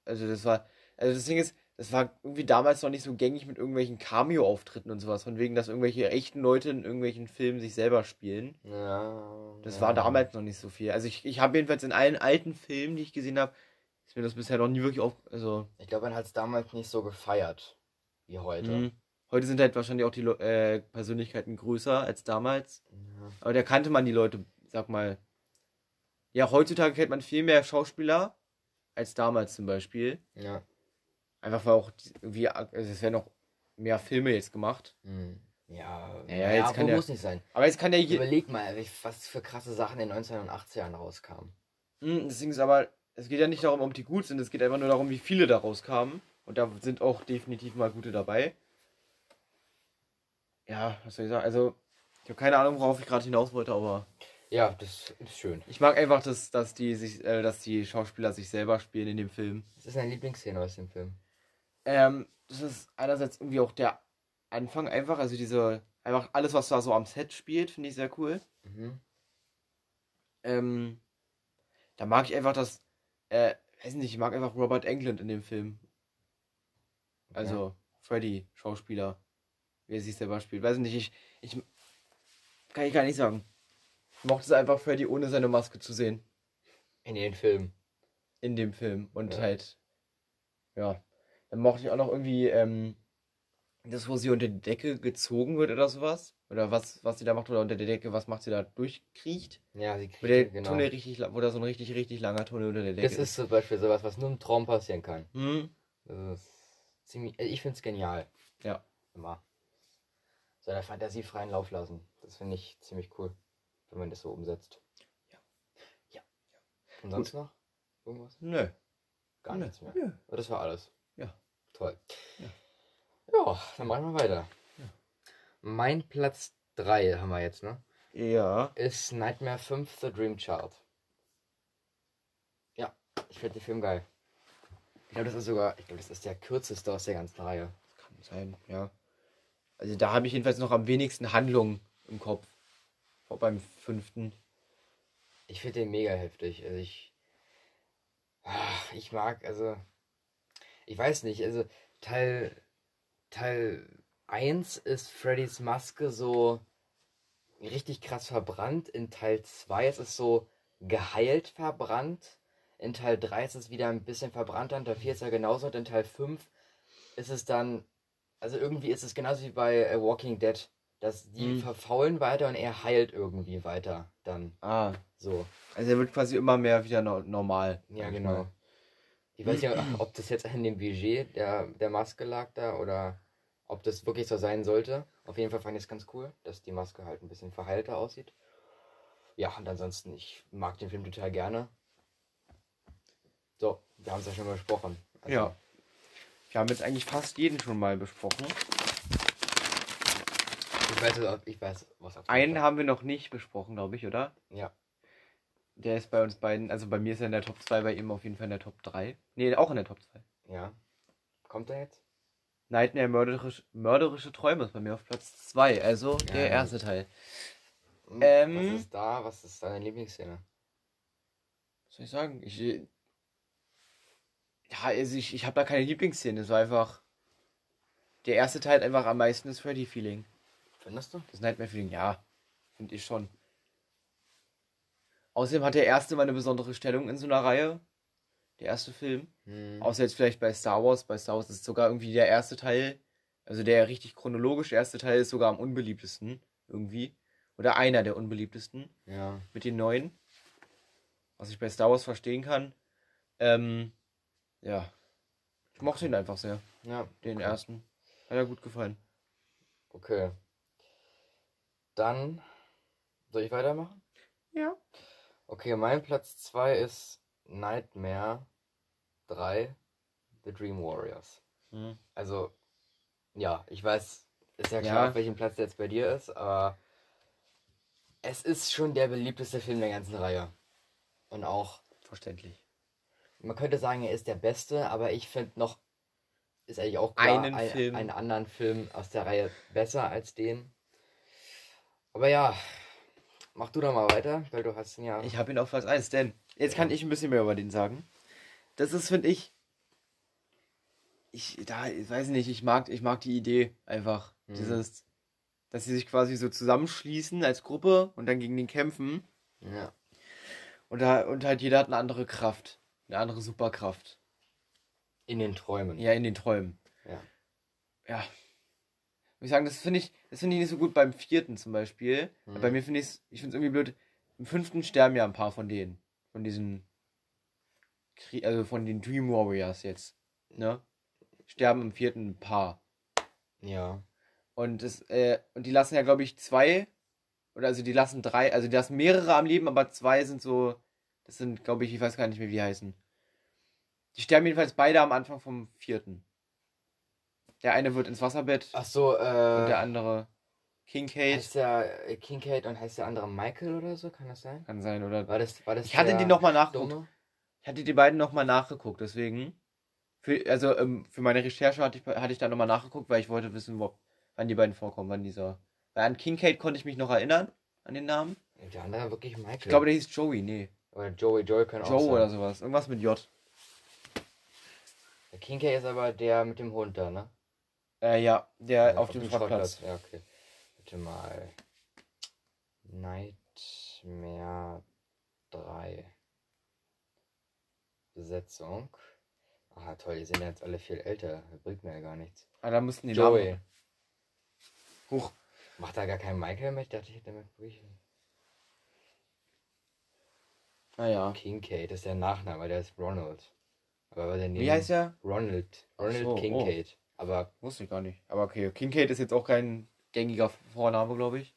Also das war, also das Ding ist, das war irgendwie damals noch nicht so gängig mit irgendwelchen Cameo-Auftritten und sowas, von wegen, dass irgendwelche echten Leute in irgendwelchen Filmen sich selber spielen. Ja. Das ja. war damals noch nicht so viel. Also ich, ich habe jedenfalls in allen alten Filmen, die ich gesehen habe, ist mir das bisher noch nie wirklich auf, also Ich glaube, man hat es damals nicht so gefeiert wie heute. mh. heute sind halt wahrscheinlich auch die Le äh, Persönlichkeiten größer als damals. Ja. Aber da kannte man die Leute, sag mal. Ja, heutzutage kennt man viel mehr Schauspieler als damals zum Beispiel. ja. Einfach weil auch irgendwie, also es werden noch mehr Filme jetzt gemacht. Hm. Ja, Ja, ja, jetzt kann der- muss nicht sein. Aber jetzt kann je. Überleg mal, was für krasse Sachen in den 1980ern rauskamen. Hm, Deswegen ist aber, es geht ja nicht darum, ob die gut sind, es geht einfach nur darum, wie viele da rauskamen. Und da sind auch definitiv mal gute dabei. Ja, was soll ich sagen? Also, ich habe keine Ahnung, worauf ich gerade hinaus wollte, aber Ja, das ist schön. ich mag einfach, dass, dass, die sich, äh, dass die Schauspieler sich selber spielen in dem Film. Das ist deine Lieblingsszene aus dem Film. Ähm, das ist einerseits irgendwie auch der Anfang einfach, also diese, einfach alles, was da so am Set spielt, finde ich sehr cool. Mhm. Ähm, da mag ich einfach das, äh, weiß nicht, ich mag einfach Robert Englund in dem Film. Also, Freddy, Schauspieler, wie er sich selber spielt. Weiß nicht, ich, ich, kann ich gar nicht sagen. Ich mochte es einfach, Freddy ohne seine Maske zu sehen. In den Film. In dem Film. Und Ja. halt, ja. Dann mochte ich auch noch irgendwie, ähm, das, wo sie unter die Decke gezogen wird oder sowas. Oder was, was sie da macht, oder unter der Decke, was macht sie da durchkriecht. Ja, sie Wo der kriegt, genau. Tunnel richtig, wo da so ein richtig, richtig langer Tunnel unter der Decke Das ist zum Beispiel sowas, was nur im Traum passieren kann. Hm. Das ist ziemlich, äh, ich finde es genial. Ja. Immer. So der Fantasie freien Lauf lassen. Das finde ich ziemlich cool, wenn man das so umsetzt. Ja. Ja. Und sonst noch? Irgendwas? Nö. Gar Nö. nichts mehr. Nö. Das war alles. Ja. Toll. Ja. Ja, dann machen wir weiter. Mein Platz 3 haben wir jetzt, ne? Ja. Ist Nightmare 5 The Dream Child. Ja, ich finde den Film geil. Ich glaube, das ist sogar, ich glaube, das ist der kürzeste aus der ganzen Reihe. Kann sein, ja. Also da habe ich jedenfalls noch am wenigsten Handlung im Kopf. Vor beim fünften. Ich finde den mega heftig. Also ich. Ach, ich mag, also. Ich weiß nicht, also Teil. Teil 1 ist Freddys Maske so richtig krass verbrannt. In Teil 2 ist es so geheilt verbrannt. In Teil 3 ist es wieder ein bisschen verbrannter. In Teil 4 ist er genauso. Und in Teil 5 ist es dann. Also irgendwie ist es genauso wie bei äh, Walking Dead. Dass die Mhm. verfaulen weiter und er heilt irgendwie weiter. Dann Ah. so. Also er wird quasi immer mehr wieder no normal. Ja, genau. mal. Ich weiß nicht, ob das jetzt an dem Budget der, der Maske lag da oder ob das wirklich so sein sollte. Auf jeden Fall fand ich es ganz cool, dass die Maske halt ein bisschen verheilter aussieht. Ja, und ansonsten, ich mag den Film total gerne. So, wir haben es ja schon mal besprochen. Also, Ja. Wir haben jetzt eigentlich fast jeden schon mal besprochen. Ich weiß, ich weiß was auf Einen haben wir noch nicht besprochen, glaube ich, oder? Ja. Der ist bei uns beiden, also bei mir ist er in der Top 2, bei ihm auf jeden Fall in der Top 3. Nee, auch in der Top 2. Ja. Kommt er jetzt? Nightmare mörderisch, mörderische Träume ist bei mir auf Platz 2, also Ja, der erste Teil. Hm, Ähm. Was ist da? Was ist deine Lieblingsszene? Was soll ich sagen? Ich, äh, ja, also ich, ich habe da keine Lieblingsszene. Es war einfach. Der erste Teil einfach am meisten das Freddy-Feeling. Findest du? Das Nightmare-Feeling, ja. Finde ich schon. Außerdem hat der erste mal eine besondere Stellung in so einer Reihe. Der erste Film. Hm. Außer jetzt vielleicht bei Star Wars. Bei Star Wars ist sogar irgendwie der erste Teil. Also der richtig chronologisch erste Teil ist sogar am unbeliebtesten. Irgendwie. Oder einer der unbeliebtesten. Ja. mit den neuen. Was ich bei Star Wars verstehen kann. Ähm, ja. Ich mochte ihn einfach sehr, Ja. den okay. ersten. Hat er gut gefallen. Okay. Dann soll ich weitermachen? Ja. Okay, mein Platz 2 ist Nightmare 3 The Dream Warriors. Hm. Also, ja, ich weiß, ist ja Ja. klar, auf welchem Platz der jetzt bei dir ist, aber es ist schon der beliebteste Film der ganzen Reihe. Und auch, Verständlich. man könnte sagen, er ist der beste, aber ich finde noch, ist eigentlich auch klar, Einen ein, Film. einen anderen Film aus der Reihe besser als den. Aber ja, mach du doch mal weiter, weil du hast ihn ja. Ich habe ihn auf Platz 1, denn jetzt kann ich ein bisschen mehr über den sagen. Das ist, finde ich. Ich, da, ich weiß nicht, ich mag, ich mag die Idee einfach. Mhm. Dieses, dass sie sich quasi so zusammenschließen als Gruppe und dann gegen den kämpfen. ja. Und, da, und halt jeder hat eine andere Kraft. Eine andere Superkraft. In den Träumen. Ja, in den Träumen. Ja. Ja. Muss ich sagen, das finde ich, das finde ich nicht so gut beim vierten zum Beispiel. Mhm. Bei mir finde ich es, ich finde es irgendwie blöd. Im fünften sterben ja ein paar von denen. Von diesen, Krie also von den Dream Warriors jetzt. Ne? Sterben im vierten ein paar. Ja. Und das, äh, und die lassen ja, glaube ich, zwei, oder also die lassen drei, also die lassen mehrere am Leben, aber zwei sind so, das sind, glaube ich, ich weiß gar nicht mehr, wie die heißen. Die sterben jedenfalls beide am Anfang vom vierten. Der eine wird ins Wasserbett Ach so, und der äh. andere Kincaid. Heißt der äh, Kincaid und heißt der andere Michael oder so? Kann das sein? Kann sein, oder? War das, war das Ich hatte die nochmal nachgeguckt. Dumme? Ich hatte die beiden nochmal nachgeguckt, deswegen. Für, also ähm, für meine Recherche hatte ich, hatte ich da nochmal nachgeguckt, weil ich wollte wissen, wo, wann die beiden vorkommen, wann dieser. Weil an Kincaid konnte ich mich noch erinnern, an den Namen. Der andere wirklich Michael. Ich glaube, der hieß Joey, nee. Oder Joey, Joey können auch Joe sein. oder sowas. Irgendwas mit J. Der Kincaid ist aber der mit dem Hund da, ne? Äh, ja, der Also auf, dem Schrottplatz. Ja, okay. Bitte mal. Nightmare 3. Besetzung. Ah, toll, die sind jetzt alle viel älter. Das bringt mir ja gar nichts. Ah, da mussten die Joey. Namen. Huch. Macht da gar kein Michael mit? Ich dachte, ich hätte wirklich. Naja. Kincaid ist der Nachname, der ist Ronald. Aber der Wie heißt der? Ronald. Ronald so, oh. Kincaid. Aber Wusste ich gar nicht. Aber okay, Kincaid ist jetzt auch kein gängiger Vorname, glaube ich.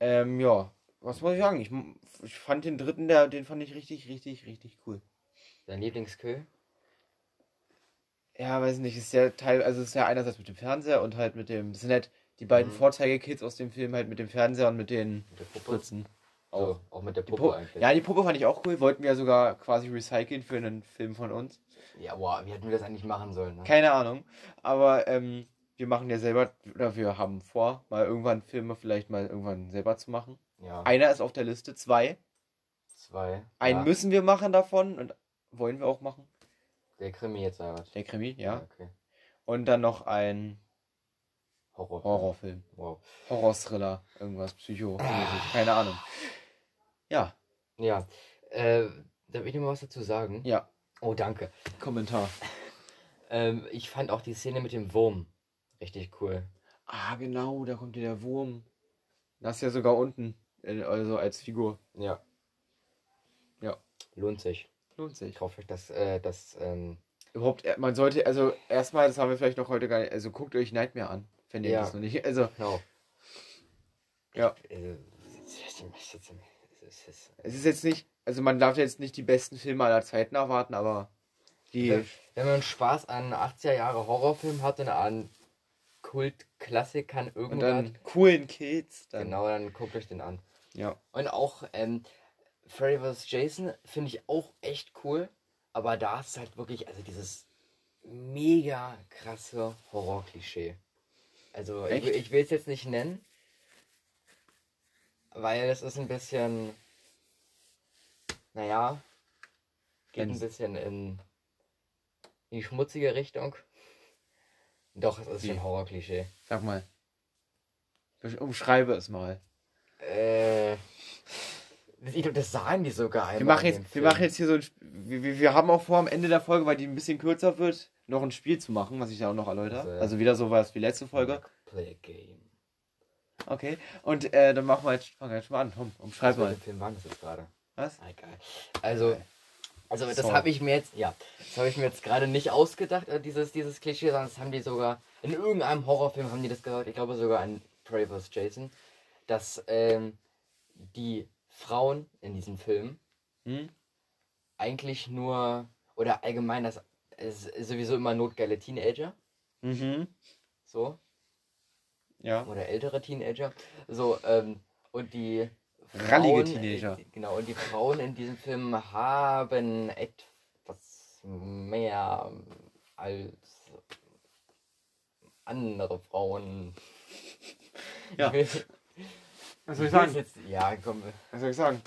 Ähm, ja. Was muss ich sagen? Ich, ich fand den dritten, der, den fand ich richtig, richtig, richtig cool. dein Lieblingskill? Ja, weiß nicht, ist ja Teil, also ist ja einerseits mit dem Fernseher und halt mit dem, das sind halt Die beiden Mhm. Vorzeigekids aus dem Film halt mit dem Fernseher und mit den Mit der Puppe. Auch. auch mit der Puppe Pu eigentlich. ja, die Puppe fand ich auch cool. Wollten wir ja sogar quasi recyceln für einen Film von uns. Ja, boah, wie hätten wir das eigentlich machen sollen? Ne? Keine Ahnung. Aber ähm, wir machen ja selber, oder wir haben vor, mal irgendwann Filme vielleicht mal irgendwann selber zu machen. Ja, Einer ist auf der Liste, zwei. zwei. Einen ja, müssen wir machen davon und wollen wir auch machen. Der Krimi jetzt aber. Der Krimi, ja. Okay. Und dann noch ein Horror. Horrorfilm. Wow. Horror-Thriller, irgendwas, Psycho, keine Ahnung. Ja, Ja. Äh, darf ich noch mal was dazu sagen? ja, Oh, danke. Kommentar. Ähm, ich fand auch die Szene mit dem Wurm richtig cool. Ah, genau, da kommt der Wurm. Das ist ja sogar unten, äh, also als Figur. Ja. Ja. Lohnt sich. Lohnt sich. Ich hoffe, dass äh, das. Ähm, Überhaupt, äh, man sollte, also erstmal, das haben wir vielleicht noch heute gar nicht, also guckt euch Nightmare an, wenn ihr Ja. das noch nicht, also, genau. Ja. Es ist- jetzt nicht, also man darf jetzt nicht die besten Filme aller Zeiten erwarten, aber die, Wenn, wenn man Spaß an 80er Jahre Horrorfilm hat und an Kultklassikern und irgendwann. dann coolen Kids, dann, Genau, dann guckt euch den an. ja. Und auch ähm, Freddy vs. Jason finde ich auch echt cool. Aber da ist halt wirklich, also dieses mega krasse Horror-Klischee. Also ich, Echt? will- ich will es jetzt nicht nennen, weil es ist ein bisschen, naja, geht ein bisschen in die schmutzige Richtung. Doch, es ist Wie? schon Horror-Klischee. Sag mal. Umschreibe es mal. Äh, ich glaube, das sagen die sogar einmal. Wir machen, jetzt, wir machen jetzt hier so ein. Wir, wir, haben auch vor, am Ende der Folge, weil die ein bisschen kürzer wird, noch ein Spiel zu machen, was ich ja auch noch erläutere. Also. Also wieder sowas wie letzte Folge. Play a game. Okay. Und äh, dann machen wir jetzt, fangen wir jetzt mal an. Komm, umschreib mal. Welcher Film war das jetzt gerade? Was? Ah, egal. Also, also das habe ich mir jetzt, ja, das habe ich mir jetzt gerade nicht ausgedacht, äh, dieses, dieses Klischee, sondern das haben die sogar, in irgendeinem Horrorfilm haben die das gesagt, ich glaube sogar in Prey vs. Jason, dass ähm, die Frauen in diesem Film Hm? eigentlich nur, oder allgemein, das ist sowieso immer notgeile Teenager, Mhm. so, Ja. oder ältere Teenager. So, ähm, und die Rallige Frauen, Teenager. äh, Genau, und die Frauen in diesem Film haben etwas mehr als andere Frauen. Ja. Will, Was ich will Jetzt, ja, komm, Was soll ich sagen?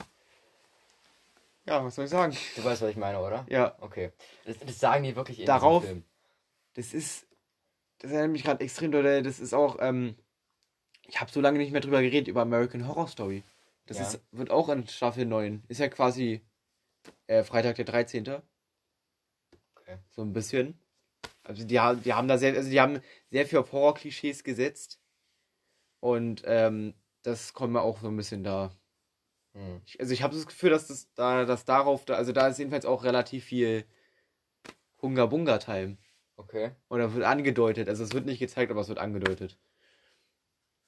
Ja, was soll ich sagen? du weißt, was ich meine, oder? Ja, Okay. Das, das sagen die wirklich in Darauf- diesem Film. das ist. Das erinnert mich gerade extrem doll. Das ist auch. Ähm, ich habe so lange nicht mehr drüber geredet, über American Horror Story. Das Ja. ist, wird auch in Staffel 9. Ist ja quasi äh, Freitag der 13. Okay. So ein bisschen. Also die, haben- die haben da sehr, also die haben sehr viel auf Horror-Klischees gesetzt. Und ähm, das kommt mir auch so ein bisschen da. Hm. Ich, also ich habe das Gefühl, dass das da, dass darauf, da, also da ist jedenfalls auch relativ viel Hunga-Bunga-Time. Okay. Oder wird angedeutet. Also es wird nicht gezeigt, aber es wird angedeutet.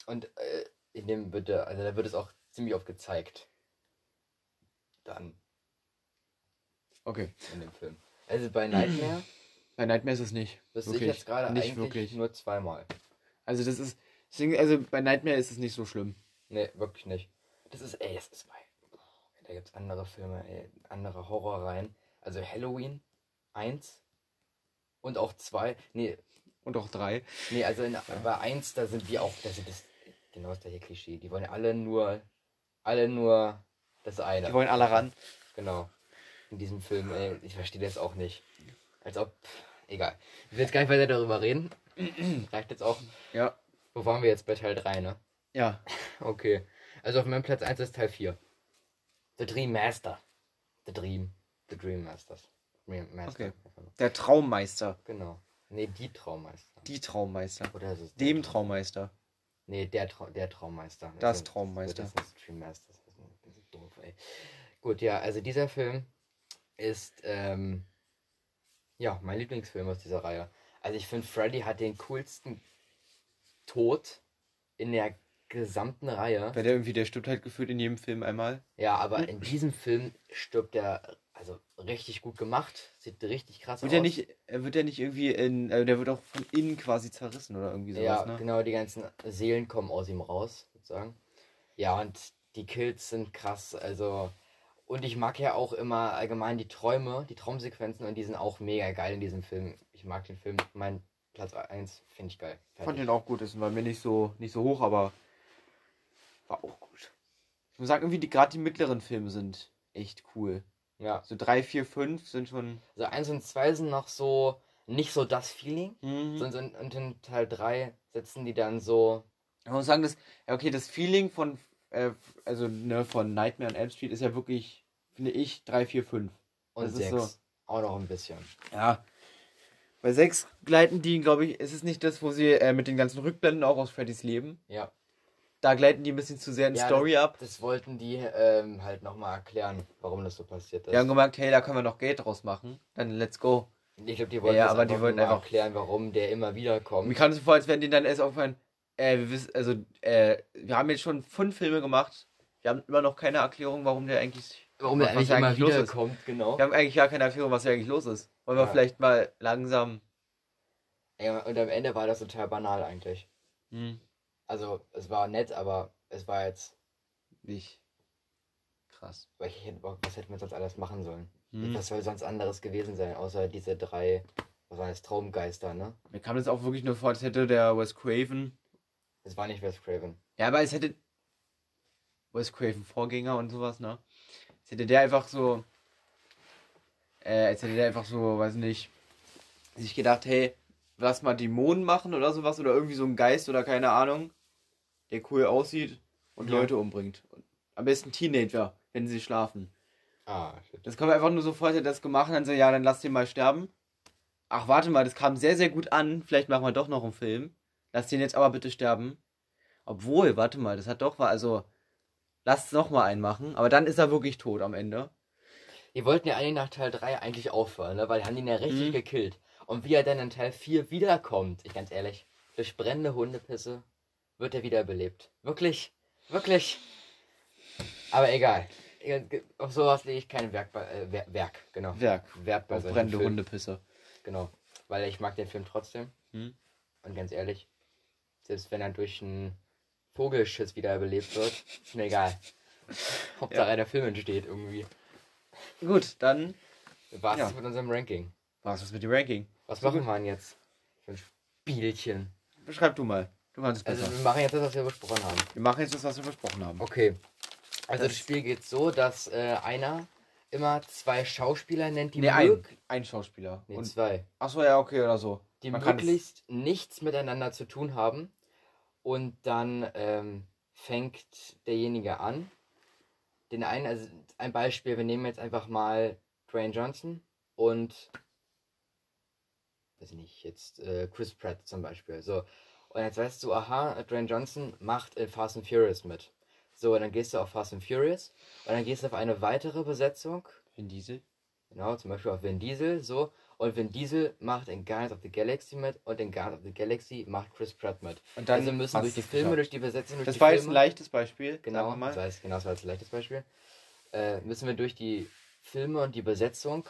Und äh, in dem der- also da wird es auch ziemlich oft gezeigt. Dann Okay. in dem Film. Also bei Nightmare Bei Nightmare ist es nicht. Das sehe ich jetzt gerade Nicht eigentlich wirklich. nur zweimal. Also das ist. Deswegen, also bei Nightmare ist es nicht so schlimm. Nee, wirklich nicht. Das ist, ey, das ist bei. boah, Da gibt's andere Filme, ey, andere Horrorreihen. Also Halloween 1 und auch 2. Nee, Und auch drei. nee, also in, bei 1, da sind die auch, da sind das genau das gleiche Klischee. Die wollen ja alle nur, alle nur das eine. Die wollen alle ran. Genau. In diesem Film, ey, ich verstehe das auch nicht. Als ob, egal. Ich will jetzt gar nicht weiter darüber reden. Reicht jetzt auch. Ja. Wo waren wir jetzt bei Teil 3, ne? Ja. Okay. Also auf meinem Platz 1 ist Teil 4. The Dream Master. The Dream. The Dream Masters. Dream Master. Okay. Der Traummeister. Genau. Nee, die Traummeister. Die Traummeister. Oder ist es Dem Traummeister. Nee, der, Trau der Traummeister. Das ist- Traummeister. Das ist Dream Master. Das ist, das ist doof, ey. Gut, ja, also dieser Film ist, ähm, ja, mein Lieblingsfilm aus dieser Reihe. Also ich finde, Freddy hat den coolsten Tod in der gesamten Reihe. Weil der irgendwie, der stirbt halt gefühlt in jedem Film einmal. Ja, aber in diesem Film stirbt er also richtig gut gemacht. Sieht richtig krass Wird aus. ja nicht, er wird ja nicht irgendwie in, äh, der wird auch von innen quasi zerrissen oder irgendwie sowas, ja, ne? genau, die ganzen Seelen kommen aus ihm raus, sozusagen. Ja, und die Kills sind krass, also. Und ich mag ja auch immer allgemein die Träume, die Traumsequenzen und die sind auch mega geil in diesem Film. Ich mag den Film, mein Platz 1 finde ich geil. Fand Fertig. den auch gut, ist war mir nicht so, nicht so hoch, aber war auch gut. Ich muss sagen, irgendwie die, gerade die mittleren Filme sind echt cool. Ja, So 3, 4, 5 sind schon. also 1 und 2 sind noch so nicht so das Feeling. Mhm. So, so, und in Teil 3 setzen die dann so. Ich muss sagen, das, okay, das Feeling von, äh, also, ne, von Nightmare on Elm Street ist ja wirklich, finde ich, 3, 4, 5. Und Das ist 6 so. auch noch ein bisschen. Ja. Bei 6 gleiten die, glaube ich, ist es nicht das, wo sie äh, mit den ganzen Rückblenden auch aus Freddys Leben. Ja. Da gleiten die ein bisschen zu sehr in Ja, Story ab. Das wollten die ähm, halt nochmal erklären, warum das so passiert ist. Die haben gemerkt, hey, da können wir noch Geld draus machen. Dann let's go. Ich glaube, die wollten Ja, aber die einfach wollten einfach- erklären, warum der immer wieder Mir kommt. kam es so vor, als wenn denen dann erst aufhören, äh, wir wissen, also, äh, wir haben jetzt schon fünf Filme gemacht. Wir haben immer noch keine Erklärung, warum der eigentlich. Warum der eigentlich eigentlich los wieder ist. kommt, genau. Wir haben eigentlich gar keine Erklärung, was hier eigentlich los ist. Wollen wir Ja. vielleicht mal langsam. Ja, und am Ende war das total banal eigentlich. Hm, Also, es war nett, aber es war jetzt. nicht. Krass. weil Ich hätte, was hätten wir sonst alles machen sollen? Hm. Was soll sonst anderes gewesen sein, außer diese drei, was waren das, Traumgeister, ne? Mir kam das auch wirklich nur vor, als hätte der Wes Craven. Es war nicht Wes Craven. Ja, aber es hätte. Wes Craven Vorgänger und sowas, ne? Als hätte der einfach so. Äh, als hätte der einfach so, weiß nicht, sich gedacht, hey, lass mal Dämonen machen oder sowas oder irgendwie so ein Geist oder keine Ahnung, der cool aussieht und Ja. Leute umbringt. Und am besten Teenager, wenn sie schlafen. Ah, shit. Das kommt einfach nur so vor, hätte er das gemacht, dann so, ja, dann lass den mal sterben. Ach, warte mal, das kam sehr, sehr gut an. Vielleicht machen wir doch noch einen Film. Lass den jetzt aber bitte sterben. Obwohl, warte mal, das hat doch mal, also, lass es noch mal einen machen. Aber dann ist er wirklich tot am Ende. Die wollten ja eigentlich nach Teil 3 eigentlich aufhören, ne? weil die haben ihn ja richtig Mhm. gekillt. Und wie er dann in Teil 4 wiederkommt, ich ganz ehrlich, durch brennende Hundepisse wird er wiederbelebt. Wirklich, wirklich. Aber egal. Auf sowas lege ich kein Werk bei, äh, Wer- Werk, genau. Werk. Wert bei Auf brennende Filmen. Hundepisse. Genau. Weil ich mag den Film trotzdem. Hm. Und ganz ehrlich, selbst wenn er durch einen Vogelschiss wiederbelebt wird, ist mir egal. Hauptsache der Film entsteht irgendwie. Gut, dann Was Ja. ist mit unserem Ranking? war's was mit dem Ranking. Was machen wir denn jetzt? Für ein Spielchen. Beschreib du mal. Du kannst es Also wir machen jetzt das, was wir besprochen haben. wir machen jetzt das, was wir versprochen haben. Okay. Also das, Das- Spiel geht so, dass äh, einer immer zwei Schauspieler nennt, die Nee, ein, ein Schauspieler. nee, Und, zwei, achso, ja, okay, oder so. die Man möglichst nichts miteinander zu tun haben. Und dann ähm, fängt derjenige an. Den einen, also ein Beispiel, wir nehmen jetzt einfach mal Dwayne Johnson und weiß ich nicht, jetzt äh, Chris Pratt zum Beispiel. So. Und jetzt weißt du, aha, Dwayne Johnson macht in Fast and Furious mit. So, dann gehst du auf Fast and Furious und dann gehst du auf eine weitere Besetzung. Vin Diesel. Genau, zum Beispiel auf Vin Diesel, so. Und Vin Diesel macht in Guardians of the Galaxy mit und in Guardians of the Galaxy macht Chris Pratt mit. Und dann also müssen durch die Filme, durch die Besetzung, durch Das die war Filme, jetzt ein leichtes Beispiel. Genau, das mal. heißt, genau, das war jetzt ein leichtes Beispiel. Äh, müssen wir durch die Filme und die Besetzung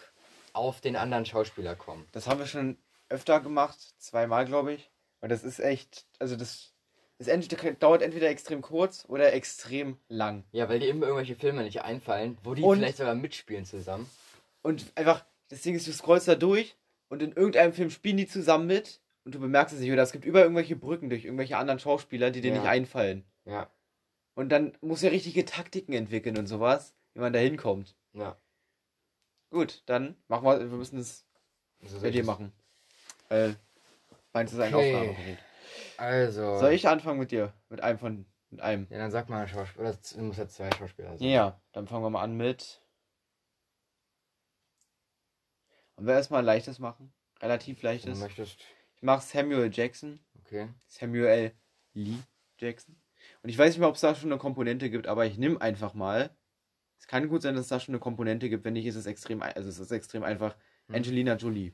auf den anderen Schauspieler kommen. Das haben wir schon öfter gemacht, zweimal glaube ich. Und das ist echt, also das, das entweder, dauert entweder extrem kurz oder extrem lang. Ja, weil dir immer irgendwelche Filme nicht einfallen, wo die Und- vielleicht sogar mitspielen zusammen. Und einfach, das Ding ist, du scrollst da durch und in irgendeinem Film spielen die zusammen mit und du bemerkst es nicht. Oder es gibt über irgendwelche Brücken durch irgendwelche anderen Schauspieler, die dir Ja. nicht einfallen. Ja, Und dann muss er richtige Taktiken entwickeln und sowas, wie man da hinkommt. ja. Gut, dann machen wir, wir müssen es Also bei dir machen. Weil meins ist ein Okay. Aufnahmegerät. Also. Soll ich anfangen mit dir? Mit einem von, mit einem? Ja, dann sag mal ein Schauspieler. Oder es muss jetzt zwei Schauspieler sein. Ja, dann fangen wir mal an mit. Wollen wir erstmal ein leichtes machen? Relativ leichtes. du möchtest. Ich mache Samuel Jackson. Okay. Samuel Lee Jackson. Und ich weiß nicht mehr, ob es da schon eine Komponente gibt, aber ich nehme einfach mal. Es kann gut sein, dass es da schon eine Komponente gibt. Wenn nicht, ist es extrem, also es ist extrem einfach. Hm. Angelina Jolie.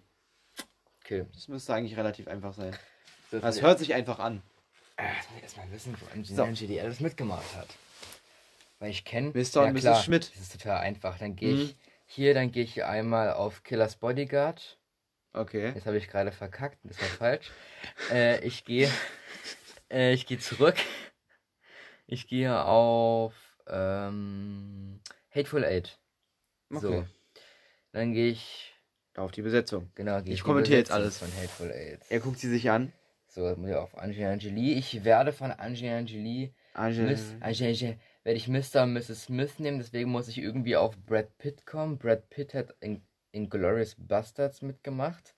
Okay. Das müsste eigentlich relativ einfach sein. So, Das hört sich einfach an. Äh, jetzt muss ich erstmal wissen, wo Angelina So. Jolie alles mitgemacht hat. Weil ich kenne. Mr. und Mrs. Schmidt. Das ist total einfach. Dann gehe ich Hier, dann gehe ich hier einmal auf Killers Bodyguard. Okay. Jetzt habe ich gerade verkackt, das war falsch. äh, ich gehe äh, ich gehe zurück. Ich gehe auf ähm, Hateful Eight. So. Okay. Dann gehe ich Auf die Besetzung. genau. Ich kommentiere jetzt alles. von Hateful Eight. Er guckt sie sich an. So, muss ich auf Angelina Jolie. Ich werde von Angelina Jolie Angel. Miss, werde ich Mr. und Mrs. Smith nehmen, deswegen muss ich irgendwie auf Brad Pitt kommen. Brad Pitt hat in, in Glorious Bastards mitgemacht.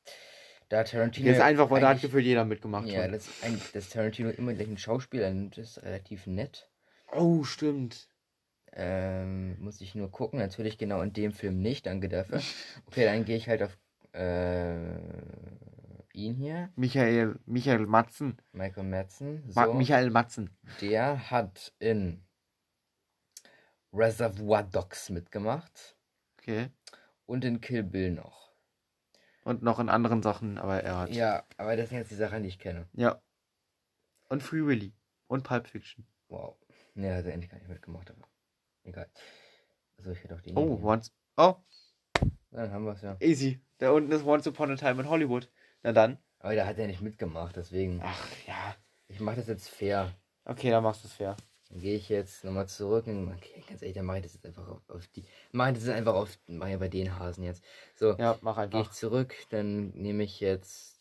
Da Tarantino. Jetzt einfach, weil da hat gefühlt jeder mitgemacht. Ja, schon. das, ist eigentlich- das Tarantino immer gleich ein Schauspieler nimmt, ist relativ nett. Oh, stimmt. Ähm, muss ich nur gucken. Natürlich genau in dem Film nicht, danke dafür. Okay, dann gehe ich halt auf äh, ihn hier, Michael, Michael Matzen. Michael Madsen. Ma So. Michael Matzen. Der hat in Reservoir Dogs mitgemacht Okay. und in Kill Bill noch. Und noch in anderen Sachen, aber er hat. Ja, aber das sind jetzt die Sachen, die ich kenne. Ja. Und Free Willy. Und Pulp Fiction. Wow. Ne, hat er endlich gar nicht mitgemacht, aber egal. Also ich hätte auch den. Oh, once. Oh, Dann haben wir es ja. easy. Da unten ist Once Upon a Time in Hollywood. Na dann. Aber da hat er nicht mitgemacht, deswegen. Ach ja. Ich mache das jetzt fair. Okay, dann machst du es fair. Dann gehe ich jetzt nochmal zurück und okay, ganz ehrlich, dann mache ich das jetzt einfach auf, auf die. Mache ich das jetzt einfach auf. Mache ich bei den Hasen jetzt. So, Ja, mach gehe ich einfach. zurück, dann nehme ich jetzt.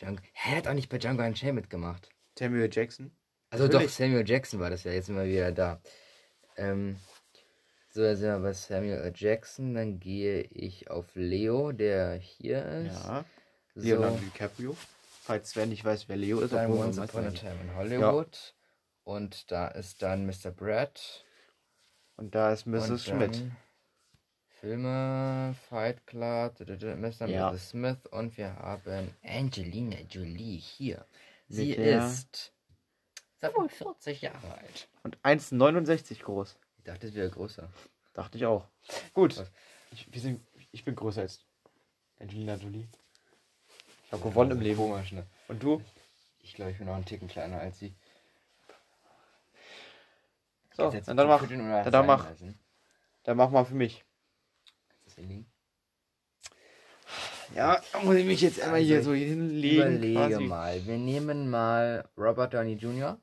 Django. Hä, er hat auch nicht bei Django Unchained mitgemacht. Samuel Jackson. Also Natürlich. doch, Samuel Jackson war das ja jetzt immer wieder da. Ähm, so, da sind wir bei Samuel L. Jackson. Dann gehe ich auf Leo, der hier ist. Ja. so, Leonardo DiCaprio. Falls Sven nicht weiß, wer Leo ist. dann Once Upon a. Time in Hollywood. Und da ist dann Mr. Brad. Und da ist Mrs. Schmidt. Filme, Fight Club, Mr. Ja. Mrs. Smith und wir haben Angelina Jolie hier. Sie Mit ist 45 Jahre alt. Und 1,69 groß. Ich dachte, es wäre größer. Dachte ich auch. Gut. Ich, wir sind, ich bin größer als Angelina Jolie. Ich habe gewonnen im Leben. Komisch, ne? Und du? Ich glaube, ich bin noch einen Ticken kleiner als sie. So, Jetzt dann mach, schütteln oder dann sein mach. lassen? dann mach mal für mich. Kannst du das hier liegen? Ja, muss ich mich jetzt einmal Also hier so hinlegen. Überlege quasi. mal. Wir nehmen mal Robert Downey Jr.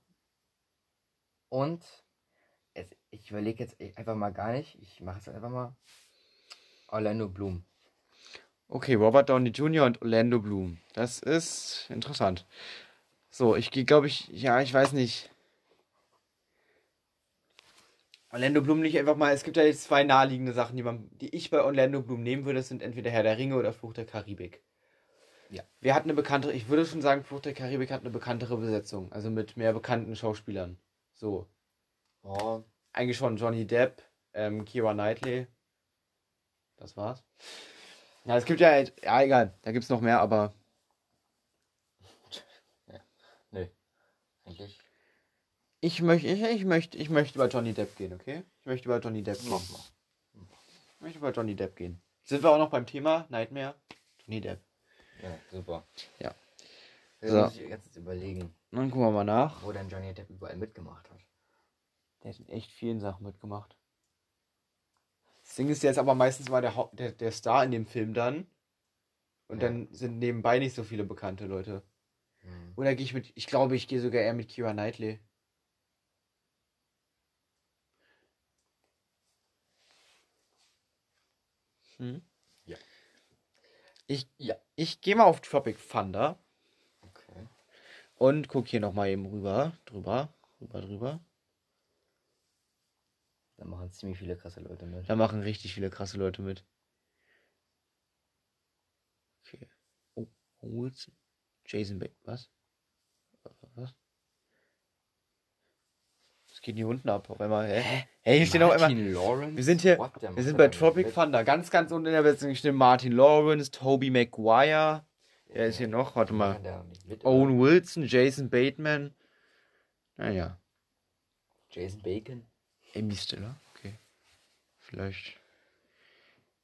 Und jetzt, ich überlege jetzt einfach mal gar nicht. Ich mache es einfach mal. Orlando Bloom. Okay, Robert Downey Jr. und Orlando Bloom. Das ist interessant. So, ich gehe, glaube ich, ja, ich weiß nicht. Orlando Bloom nicht einfach mal. Es gibt ja jetzt zwei naheliegende Sachen, die, man, die ich bei Orlando Bloom nehmen würde. Das sind entweder Herr der Ringe oder Fluch der Karibik. Ja. Wer hat eine bekanntere, ich würde schon sagen, Fluch der Karibik hat eine bekanntere Besetzung. Also mit mehr bekannten Schauspielern. So. Oh, Eigentlich schon Johnny Depp, ähm, Keira Knightley. Das war's. Ja, es gibt ja, halt- ja egal, da gibt's noch mehr, aber eigentlich. ich möchte, ich, ich möchte, ich möchte über Johnny Depp gehen, okay? Ich möchte über Johnny Depp gehen. Mach mal. Ich möchte über Johnny Depp gehen. Sind wir auch noch beim Thema Nightmare? Johnny Depp. Ja, super. Ja. So. muss ich jetzt überlegen, Dann gucken wir mal nach. wo dann Johnny Depp überall mitgemacht hat. Der hat in echt vielen Sachen mitgemacht. Das Ding ist, der ist aber meistens mal der, Haupt- der, der Star in dem Film dann. Und Ja. dann sind nebenbei nicht so viele bekannte Leute. Hm. Oder gehe ich mit, ich glaube, ich gehe sogar eher mit Kira Knightley. Hm? Ja. Ich, Ja. ich gehe mal auf Tropic Thunder. Und guck hier nochmal eben rüber, drüber, rüber, drüber. Da machen ziemlich viele krasse Leute mit. Da machen richtig viele krasse Leute mit. Okay. Oh, Wilson. Jason Bate. Was? Was? Was geht hier unten ab? Auf einmal, hä? Hey, hier stehen auch immer. Martin Lawrence? Wir sind hier, What wir sind bei Tropic? Thunder. Ganz, ganz unten in der Besetzung stehen Martin Lawrence, Toby Maguire. Wer ist hier noch? Warte mal. der Owen? Wilson, Jason Bateman. Naja. Jason Bacon. Amy Stiller. Okay. Vielleicht.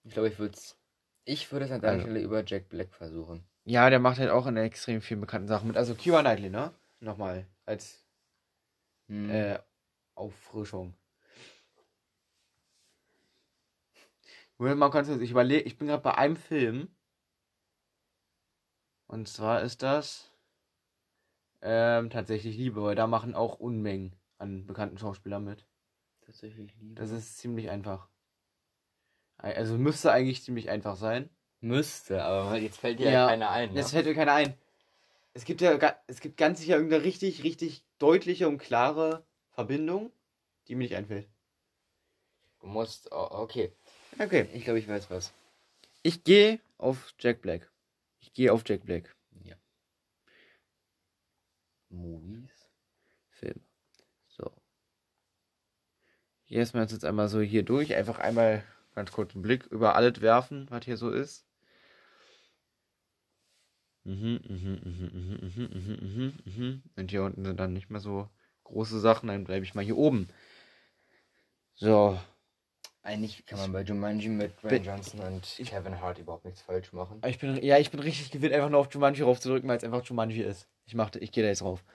Ich glaube, ich würde es. Ich würde es an deiner Also. Stelle über Jack Black versuchen. Ja, der macht halt auch in extrem vielen bekannten Sachen mit. Also Kira Knightley, ne? Nochmal. Als Hm. äh, Auffrischung. Moment mal ganz kurz, ich überlege, ich bin gerade bei einem Film. Und zwar ist das ähm, tatsächlich Liebe, weil da machen auch Unmengen an bekannten Schauspielern mit. Tatsächlich Liebe. Das ist ziemlich einfach. Also müsste eigentlich ziemlich einfach sein. Müsste, aber jetzt fällt dir ja, Ja, keiner ein. Ne? Jetzt fällt mir keiner ein. Es gibt ja es gibt ganz sicher irgendeine richtig, richtig deutliche und klare Verbindung, die mir nicht einfällt. Du musst. oh, okay. Okay. Ich glaube, ich weiß was. Ich gehe auf Jack Black. Ich gehe auf Jack Black. Movies. Film. So. Hier erstmal jetzt einmal so hier durch. Einfach einmal ganz kurz einen Blick über alles werfen, was hier so ist. Mhm, mhm, mhm, mhm, mhm, mhm, mhm, mhm. Und hier unten sind dann nicht mehr so große Sachen. Dann bleibe ich mal hier oben. So. Eigentlich kann man bei Jumanji mit Dwayne Johnson und Kevin Hart überhaupt nichts falsch machen. Ich bin, ja, ich bin richtig gewillt, einfach nur auf Jumanji raufzudrücken, weil es einfach Jumanji ist. Ich mach, ich gehe da jetzt rauf.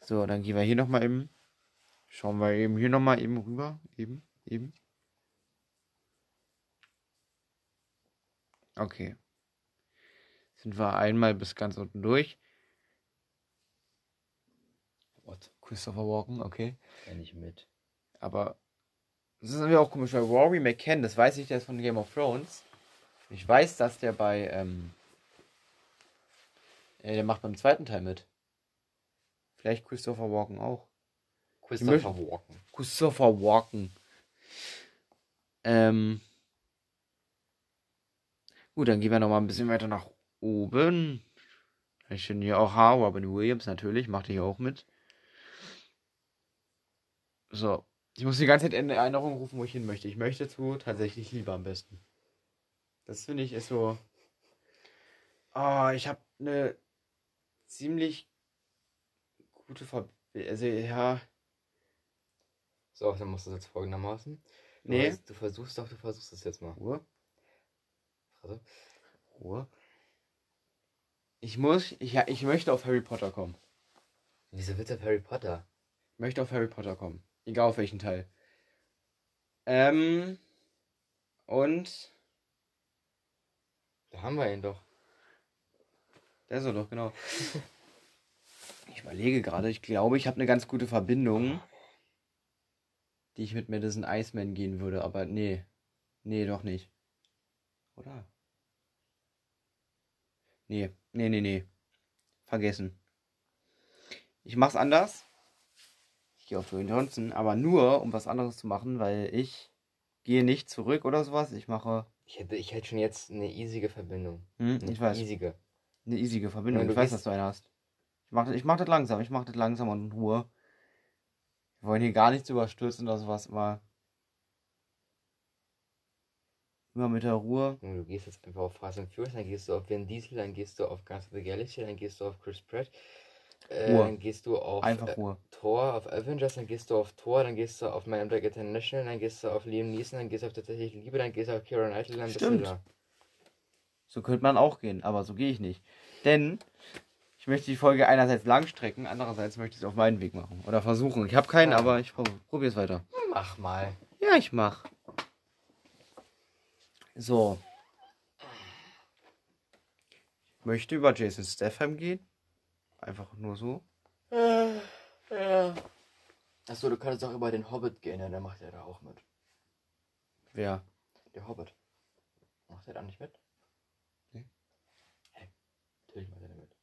So, dann gehen wir hier nochmal eben. Schauen wir eben hier nochmal eben rüber. Eben, eben. Okay. Sind wir einmal bis ganz unten durch. What? Christopher Walken, okay. Wenn ich mit. Aber das ist irgendwie auch komisch, weil Rory McCann, das weiß ich, der ist von Game of Thrones. Ich weiß, dass der bei, ähm, äh, der macht beim zweiten Teil mit. Vielleicht Christopher Walken auch. Christopher Walken. Christopher Walken. Ähm. Gut, dann gehen wir noch mal ein bisschen weiter nach oben. Ich finde hier auch H. Robin Williams natürlich, macht hier auch mit. So. Ich muss die ganze Zeit in Erinnerung rufen, wo ich hin möchte. Ich möchte zu tatsächlich lieber am besten. Das finde ich ist so. Ah, ich habe eine ziemlich gute Verbindung. Also, ja. So, dann musst du das jetzt folgendermaßen. Du, Nee. weißt, du versuchst doch, du versuchst es jetzt mal. Ruhe. Fresse. Ruhe. Ich muss, ich, ja, ich möchte auf Harry Potter kommen. Wieso wird der Harry Potter? Ich möchte auf Harry Potter kommen. Egal auf welchen Teil. Ähm. Und. Da haben wir ihn doch. Der ist er doch, genau. Ich überlege gerade, ich glaube, ich habe eine ganz gute Verbindung, die ich mit Madison Iceman gehen würde, aber nee. Nee, doch nicht. Oder? Nee, nee, nee, nee. Vergessen. Ich mach's anders. Ich gehe auf Dwayne Johnson, aber nur, um was anderes zu machen, weil ich gehe nicht zurück oder sowas. Ich mache. Ich hätte, ich hätte schon jetzt eine easige Verbindung. Hm, Eine ich weiß. Easige. Eine easige Verbindung. Ja, ich weiß, dass du eine hast. Ich mach, das- ich mach das langsam. Ich mach das langsam und in Ruhe. Wir wollen hier gar nichts überstürzen oder sowas. Immer, immer mit der Ruhe. Du gehst jetzt einfach auf Fast and Furious, dann gehst du auf Vin Diesel, dann gehst du auf Guardians of the Galaxy, dann gehst du auf Chris Pratt, äh, dann gehst du auf Einfach äh, Ruhe. Thor, auf Avengers, dann gehst du auf Thor, dann gehst du auf Man in Black International, dann gehst du auf Liam Neeson, dann gehst du auf tatsächlich Liebe, dann gehst du auf Keira Knightley, dann bist Stimmt. du da. So könnte man auch gehen, aber so gehe ich nicht. Denn ich möchte die Folge einerseits lang strecken, andererseits möchte ich es auf meinen Weg machen. Oder versuchen. Ich habe keinen, Ah. aber ich probiere es weiter. Mach mal. Ja, ich mach. So. Ich möchte über Jason Statham gehen. Einfach nur so. ja. Achso, du könntest auch über den Hobbit gehen, ja, der macht ja da auch mit. Wer? Der Hobbit. Macht er da nicht mit? Nee. Hä? Natürlich macht er da mit.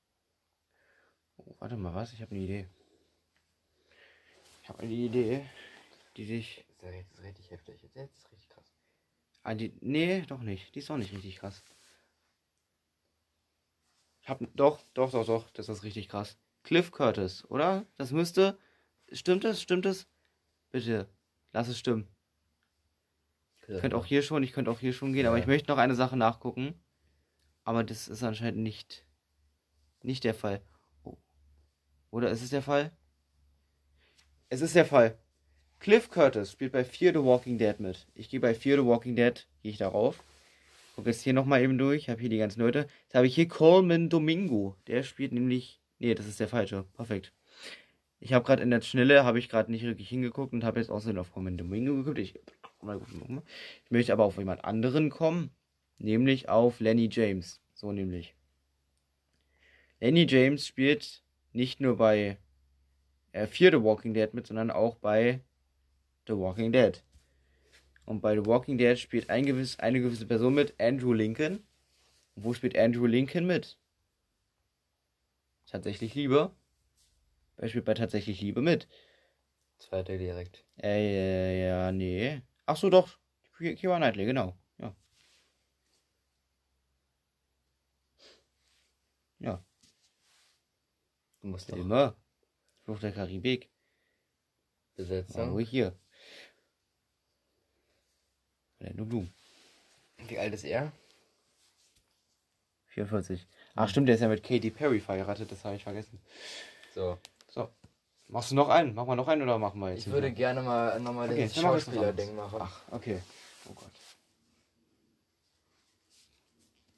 Oh, warte mal, was? Ich habe eine Idee. Ich habe eine Idee, die dich. Das ist, richtig heftig. Das ist richtig krass. Ah, die. Nee, doch nicht. Die ist doch nicht richtig krass. Ich hab. Doch, doch, doch, doch. Das ist richtig krass. Cliff Curtis, oder? Das müsste. Stimmt es? Stimmt es? Bitte. Lass es stimmen. Ich könnte auch hier schon, ich könnte auch hier schon gehen, aber Ja. ich möchte noch eine Sache nachgucken. Aber das ist anscheinend nicht. Nicht der Fall. Oh. Oder ist es der Fall? Es ist der Fall. Cliff Curtis spielt bei Fear the Walking Dead mit. Ich gehe bei Fear the Walking Dead, gehe ich darauf. Guck jetzt hier nochmal eben durch. Ich habe hier die ganzen Leute. Jetzt habe ich hier Coleman Domingo. Der spielt nämlich. Nee, das ist der falsche. Perfekt. Ich habe gerade in der Schnelle, habe ich gerade nicht wirklich hingeguckt und habe jetzt außerdem auf Command Domingo geguckt. Ich, ich möchte aber auf jemand anderen kommen, nämlich auf Lenny James. So nämlich. Lenny James spielt nicht nur bei äh, Fear the Walking Dead mit, sondern auch bei The Walking Dead. Und bei The Walking Dead spielt ein gewiss, eine gewisse Person mit, Andrew Lincoln. Und wo spielt Andrew Lincoln mit? Tatsächlich Liebe. Wer spielt bei Tatsächlich Liebe mit? Zweiter direkt. Äh, ja, nee. Ach so, doch. Kira Knightley, genau. Ja. Ja. Du musst doch Filme. Fluch der Karibik. Besetzung. Oh, hier. Orlando Bloom. Wie alt ist er? 44. Ach stimmt, der ist ja mit Katy Perry verheiratet, das habe ich vergessen. So. So. Machst du noch einen? Machen wir noch einen oder machen wir jetzt? Ich würde gerne mal nochmal Okay, was Schauspieler-Ding machen. Ach, okay. Oh Gott.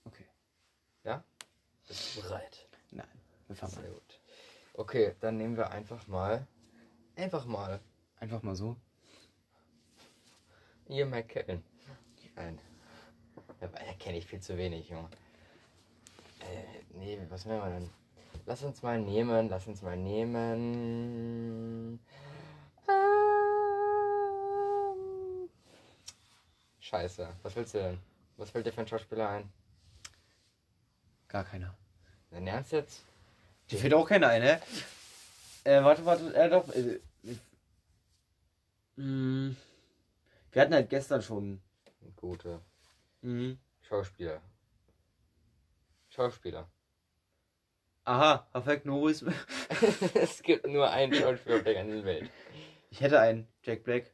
Okay. Bist du bereit? Nein. Wir fangen Sehr gut. Okay, dann nehmen wir einfach mal. Einfach mal. Einfach mal so. Ian McKellen. Nein. Da kenne ich viel zu wenig, Junge. Äh, nee, was nehmen wir denn? Lass uns mal nehmen, lass uns mal nehmen. Ähm, Scheiße, was willst du denn? Was fällt dir für ein Schauspieler ein? Gar keiner. Dein Ernst jetzt? Dir fällt auch keiner ein, ne? Äh, warte, warte, äh, doch. Äh, mh. wir hatten halt gestern schon. Gute Mhm. Schauspieler. Schauspieler. Aha, perfekt, Norris. es gibt nur einen Schauspieler auf der ganzen Welt. Ich hätte einen, Jack Black.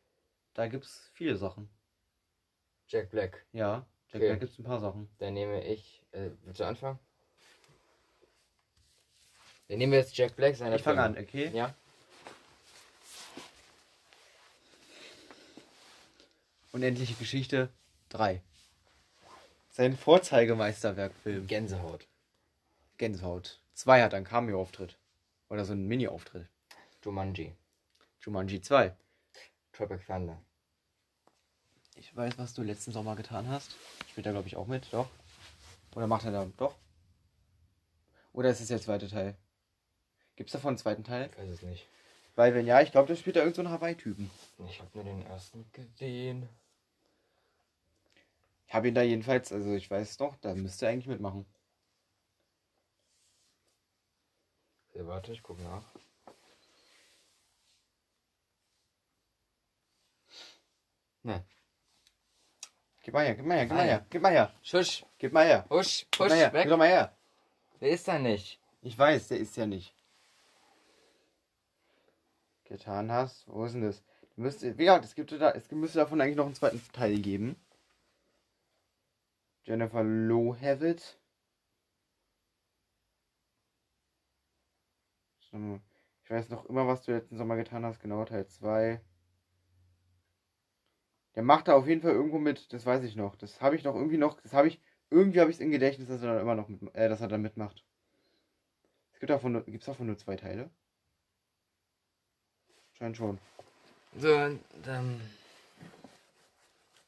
Da gibt's viele Sachen. Jack Black. Ja, Jack Okay. Black gibt's ein paar Sachen. Dann nehme ich. Äh, willst du anfangen? Dann nehmen wir jetzt Jack Black, seine Ich fange an, okay? Ja? Unendliche Geschichte 3. Sein Vorzeigemeisterwerkfilm. Gänsehaut. Gänsehaut. 2 hat einen Cameo-Auftritt. Oder so einen Mini-Auftritt. Jumanji. Jumanji 2. Tropic Thunder. Ich weiß, was du letzten Sommer getan hast. Spielt er, glaube ich, auch mit, doch. Oder macht er da doch? Oder ist es der zweite Teil? Gibt es davon einen zweiten Teil? Ich weiß es nicht. Weil, wenn ja, ich glaube, da spielt er irgendeinen so Hawaii-Typen. Ich habe nur den ersten gesehen. Ich habe ihn da jedenfalls, also ich weiß doch, da müsste er eigentlich mitmachen. Okay, warte, ich gucke nach. Nein. Gib mal her, gib mal her, gib mal her, gib mal her, Schusch, gib mal her. husch, husch, mal her, weg. gib doch mal her. Der ist da nicht. Ich weiß, der ist ja nicht. Getan hast, wo ist denn das? Du müsst, wie gesagt, es gibt da, es müsste davon eigentlich noch einen zweiten Teil geben. Jennifer Lohavitt. Ich weiß noch immer, was du letzten Sommer getan hast, genau, Teil 2. Der macht da auf jeden Fall irgendwo mit, das weiß ich noch. Das habe ich noch irgendwie noch, das habe ich, irgendwie habe ich es im Gedächtnis, dass er dann immer noch mit, äh, dass er dann mitmacht. Es gibt davon nur, gibt's davon nur zwei Teile? Scheint schon. So, dann.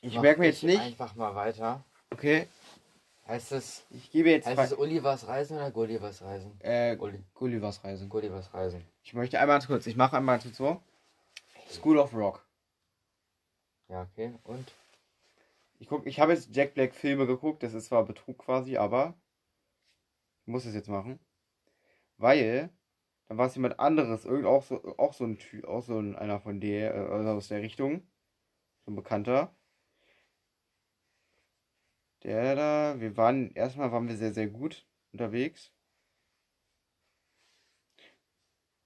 Ich merke mir jetzt ich nicht. Einfach mal weiter. Okay, Heißt es, ich gebe jetzt heißt es Olivers Reisen oder Gullivers Reisen? äh, Gulli, Gullivers Reise. Gullivers Reisen. Ich möchte einmal kurz, ich mache einmal zu so. School of Rock. Ja, okay. Und? Ich guck, ich habe jetzt Jack Black Filme geguckt, das ist zwar Betrug quasi, aber ich muss es jetzt machen. Weil, dann war es jemand anderes, irgend auch so, auch so ein Typ, auch so ein, einer von der, äh, aus der Richtung. So ein Bekannter. Der da, wir waren, erstmal waren wir sehr, sehr gut unterwegs.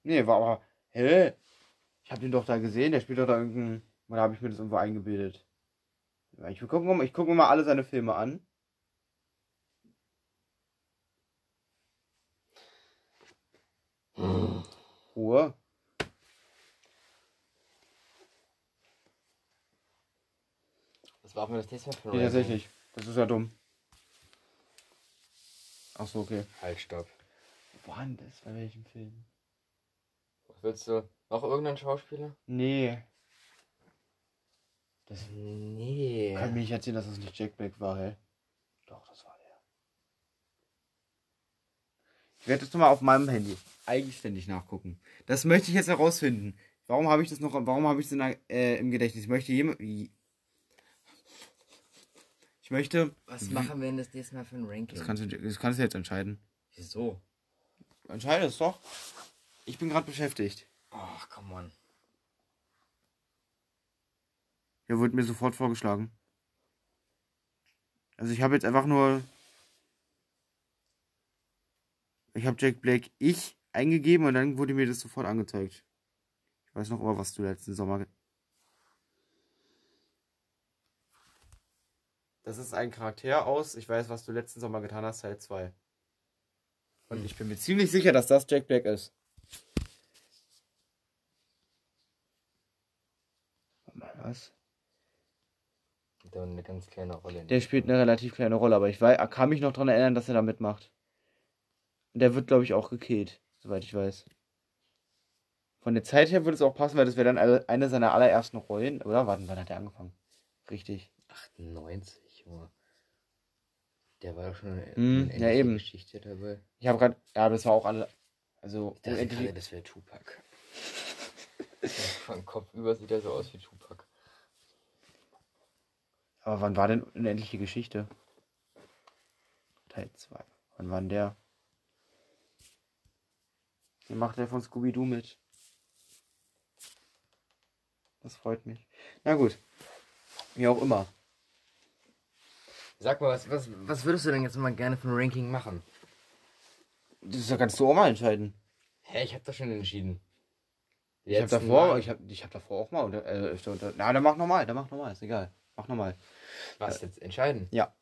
Nee, war aber, hä? Ich hab den doch da gesehen, der spielt doch da irgendein, oder habe ich mir das irgendwo eingebildet? Ja, Ich gucke mal, ich guck mir mal alle seine Filme an. Ruhe. Das war auch mir das nächste Mal Nee, Reisen. tatsächlich. Das ist ja dumm. Ach so, okay. Halt, stopp. Wo war denn das? Bei welchem Film? Wo Willst du noch irgendeinen Schauspieler? Nee. Das Nee. kann mir nicht erzählen, dass das nicht Jack Black war, hä? Doch, das war der. Ich werde das nochmal auf meinem Handy eigenständig nachgucken. Das möchte ich jetzt herausfinden. Warum habe ich das noch, warum habe ich es äh, im Gedächtnis? Ich möchte jemand. Ich möchte. Was machen wir denn das nächste Mal für ein Ranking? Das kannst, du, das kannst du jetzt entscheiden. Wieso? Entscheide es doch. Ich bin gerade beschäftigt. Ach, come on. Ja, wurde mir sofort vorgeschlagen. Also ich habe jetzt einfach nur. Ich habe Jack Black ich eingegeben und dann wurde mir das sofort angezeigt. Ich weiß noch immer, was du letzten Sommer. Das ist ein Charakter aus, ich weiß, was du letzten Sommer getan hast, Teil 2. Und Hm. ich bin mir ziemlich sicher, dass das Jack Black ist. Was? Der eine ganz kleine Rolle. in Der spielt eine relativ kleine Rolle, aber ich weiß, kann mich noch daran erinnern, dass er da mitmacht. Und der wird, glaube ich, auch gekillt, soweit ich weiß. Von der Zeit her würde es auch passen, weil das wäre dann eine seiner allerersten Rollen. Oder? Warten, wann hat er angefangen? Richtig. 98, Junge. Der war doch schon in Hm, in ja, der eben. Geschichte dabei. Ich habe gerade. Ja, das war auch alle. Also, Ich dachte gerade, das wäre Tupac. Von Kopf über sieht er so aus wie Tupac. aber wann war denn unendliche Geschichte? Teil 2. Wann war denn der? Den macht der von Scooby-Doo mit. Das freut mich. Na gut. Wie auch immer. Sag mal, was, was, was würdest du denn jetzt mal gerne für ein Ranking machen? Das kannst du auch mal entscheiden. Hä, ich hab doch schon entschieden. Ich letzten davor, Mal- ich hab, ich hab davor auch mal unter, äh, öfter unter. Na, dann mach nochmal, dann mach nochmal, ist egal. Mach nochmal. Was jetzt entscheiden? Ja.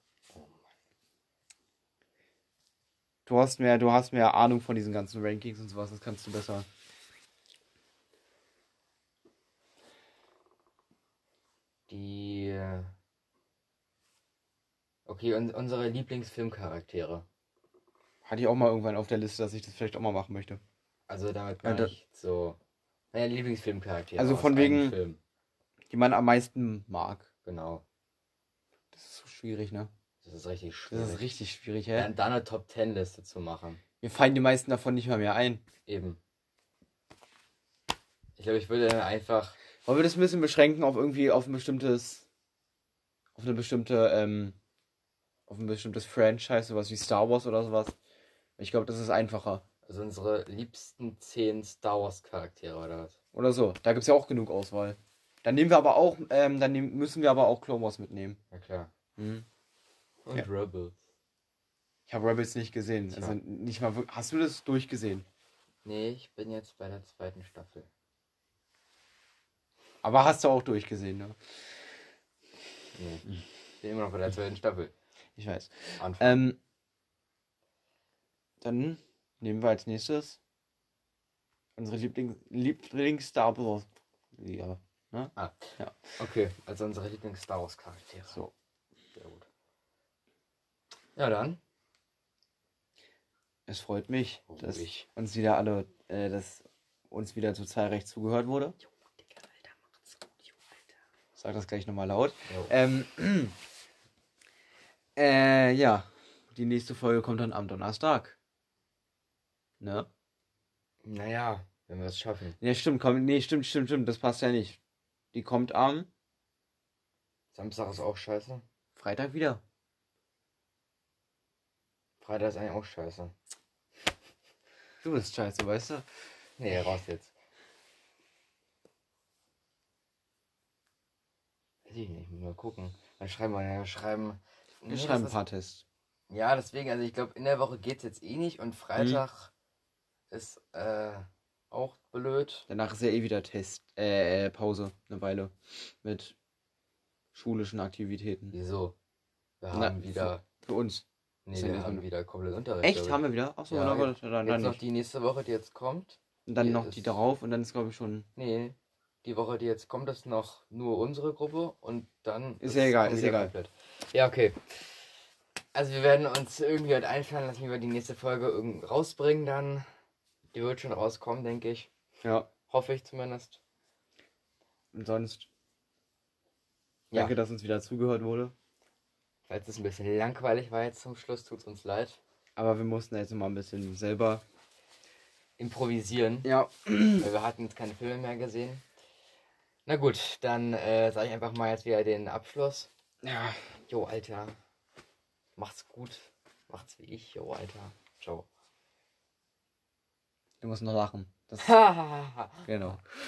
Du hast mehr, du hast mehr Ahnung von diesen ganzen Rankings und sowas, das kannst du besser. Die. Okay, und unsere Lieblingsfilmcharaktere. Hatte ich auch mal irgendwann auf der Liste, dass ich das vielleicht auch mal machen möchte. Also damit Ja, meine da- ich so. Naja, Lieblingsfilmcharaktere. Also von wegen- Film. Die man am meisten mag. Genau. Das ist so schwierig, ne? Das ist richtig schwierig. Das ist richtig schwierig, hä? Dann, dann eine Top Ten Liste zu machen. Mir fallen die meisten davon nicht mal mehr ein. Eben. Ich glaube, ich würde einfach. Wollen wir das ein bisschen beschränken auf irgendwie auf ein bestimmtes. Auf eine bestimmte, ähm, auf ein bestimmtes Franchise, sowas wie Star Wars oder sowas. Ich glaube, das ist einfacher. Also unsere liebsten zehn Star Wars Charaktere oder was? Oder so. Da gibt es ja auch genug Auswahl. Dann nehmen wir aber auch, ähm, dann nehmen, müssen wir aber auch Clone Wars mitnehmen. Na klar. Mhm. Und Ja. Rebels. Ich habe Rebels nicht gesehen. Tja. Also nicht mal wirklich. Hast du das durchgesehen? Nee, ich bin jetzt bei der zweiten Staffel. Aber hast du auch durchgesehen, ne? Nee. Bin immer noch bei der zweiten Staffel. Ich weiß. Ähm, dann nehmen wir als nächstes unsere Liebling Lieblings-Star Wars. Ja. Ne? Okay, also unsere Lieblings-Star Wars Charaktere. So. Sehr gut. Ja, dann. Es freut mich, dass Ruhig. uns wieder alle, äh, dass uns wieder so zahlreich zugehört wurde. Digga, Alter, macht's gut, jo, Alter. Sag das gleich nochmal laut. Jo. Ähm, äh, ja. Die nächste Folge kommt dann am Donnerstag. Ne? Naja, wenn wir es schaffen. Ja, stimmt, komm, nee, stimmt, stimmt, stimmt, das passt ja nicht. Die kommt am Samstag ist auch scheiße. Freitag wieder. Freitag ist eigentlich auch scheiße. Du bist scheiße, weißt du? Nee, raus jetzt. Weiß ich nicht, mal gucken. Dann schreiben wir, ja, schreiben. Wir Nee, schreiben ein das paar Tests. Ja, deswegen, also ich glaube, in der Woche geht's jetzt eh nicht und Freitag ist äh, auch blöd. Danach ist ja eh wieder Test, äh, äh, Pause, eine Weile. Mit schulischen Aktivitäten. Wieso? Wir Na, haben wieder. Für uns. Nee, wir haben wieder komplett Unterricht. Echt? ich. Haben wir wieder? Achso, Ja, dann, jetzt- dann, dann Jetzt noch die nächste Woche, die jetzt kommt. Und dann die noch die darauf und dann ist, glaube ich, schon. Nee, die Woche, die jetzt kommt, ist noch nur unsere Gruppe und dann. Ist ja egal, ist egal. komplett. Ja, okay. Also wir werden uns irgendwie halt einfallen lassen, wie wir die nächste Folge rausbringen dann. Die wird schon rauskommen, denke ich. Ja. Hoffe ich zumindest. Und sonst. Ja. Danke, dass uns wieder zugehört wurde. Falls es ein bisschen langweilig war jetzt zum Schluss, tut es uns leid. Aber wir mussten jetzt mal ein bisschen selber. Improvisieren, Ja. weil wir hatten jetzt keine Filme mehr gesehen. Na gut, dann äh, sage ich einfach mal jetzt wieder den Abschluss. Ja. Jo, Alter. Macht's gut. Macht's wie ich, jo, Alter. Ciao. Du musst noch lachen. Das, Hahaha. genau.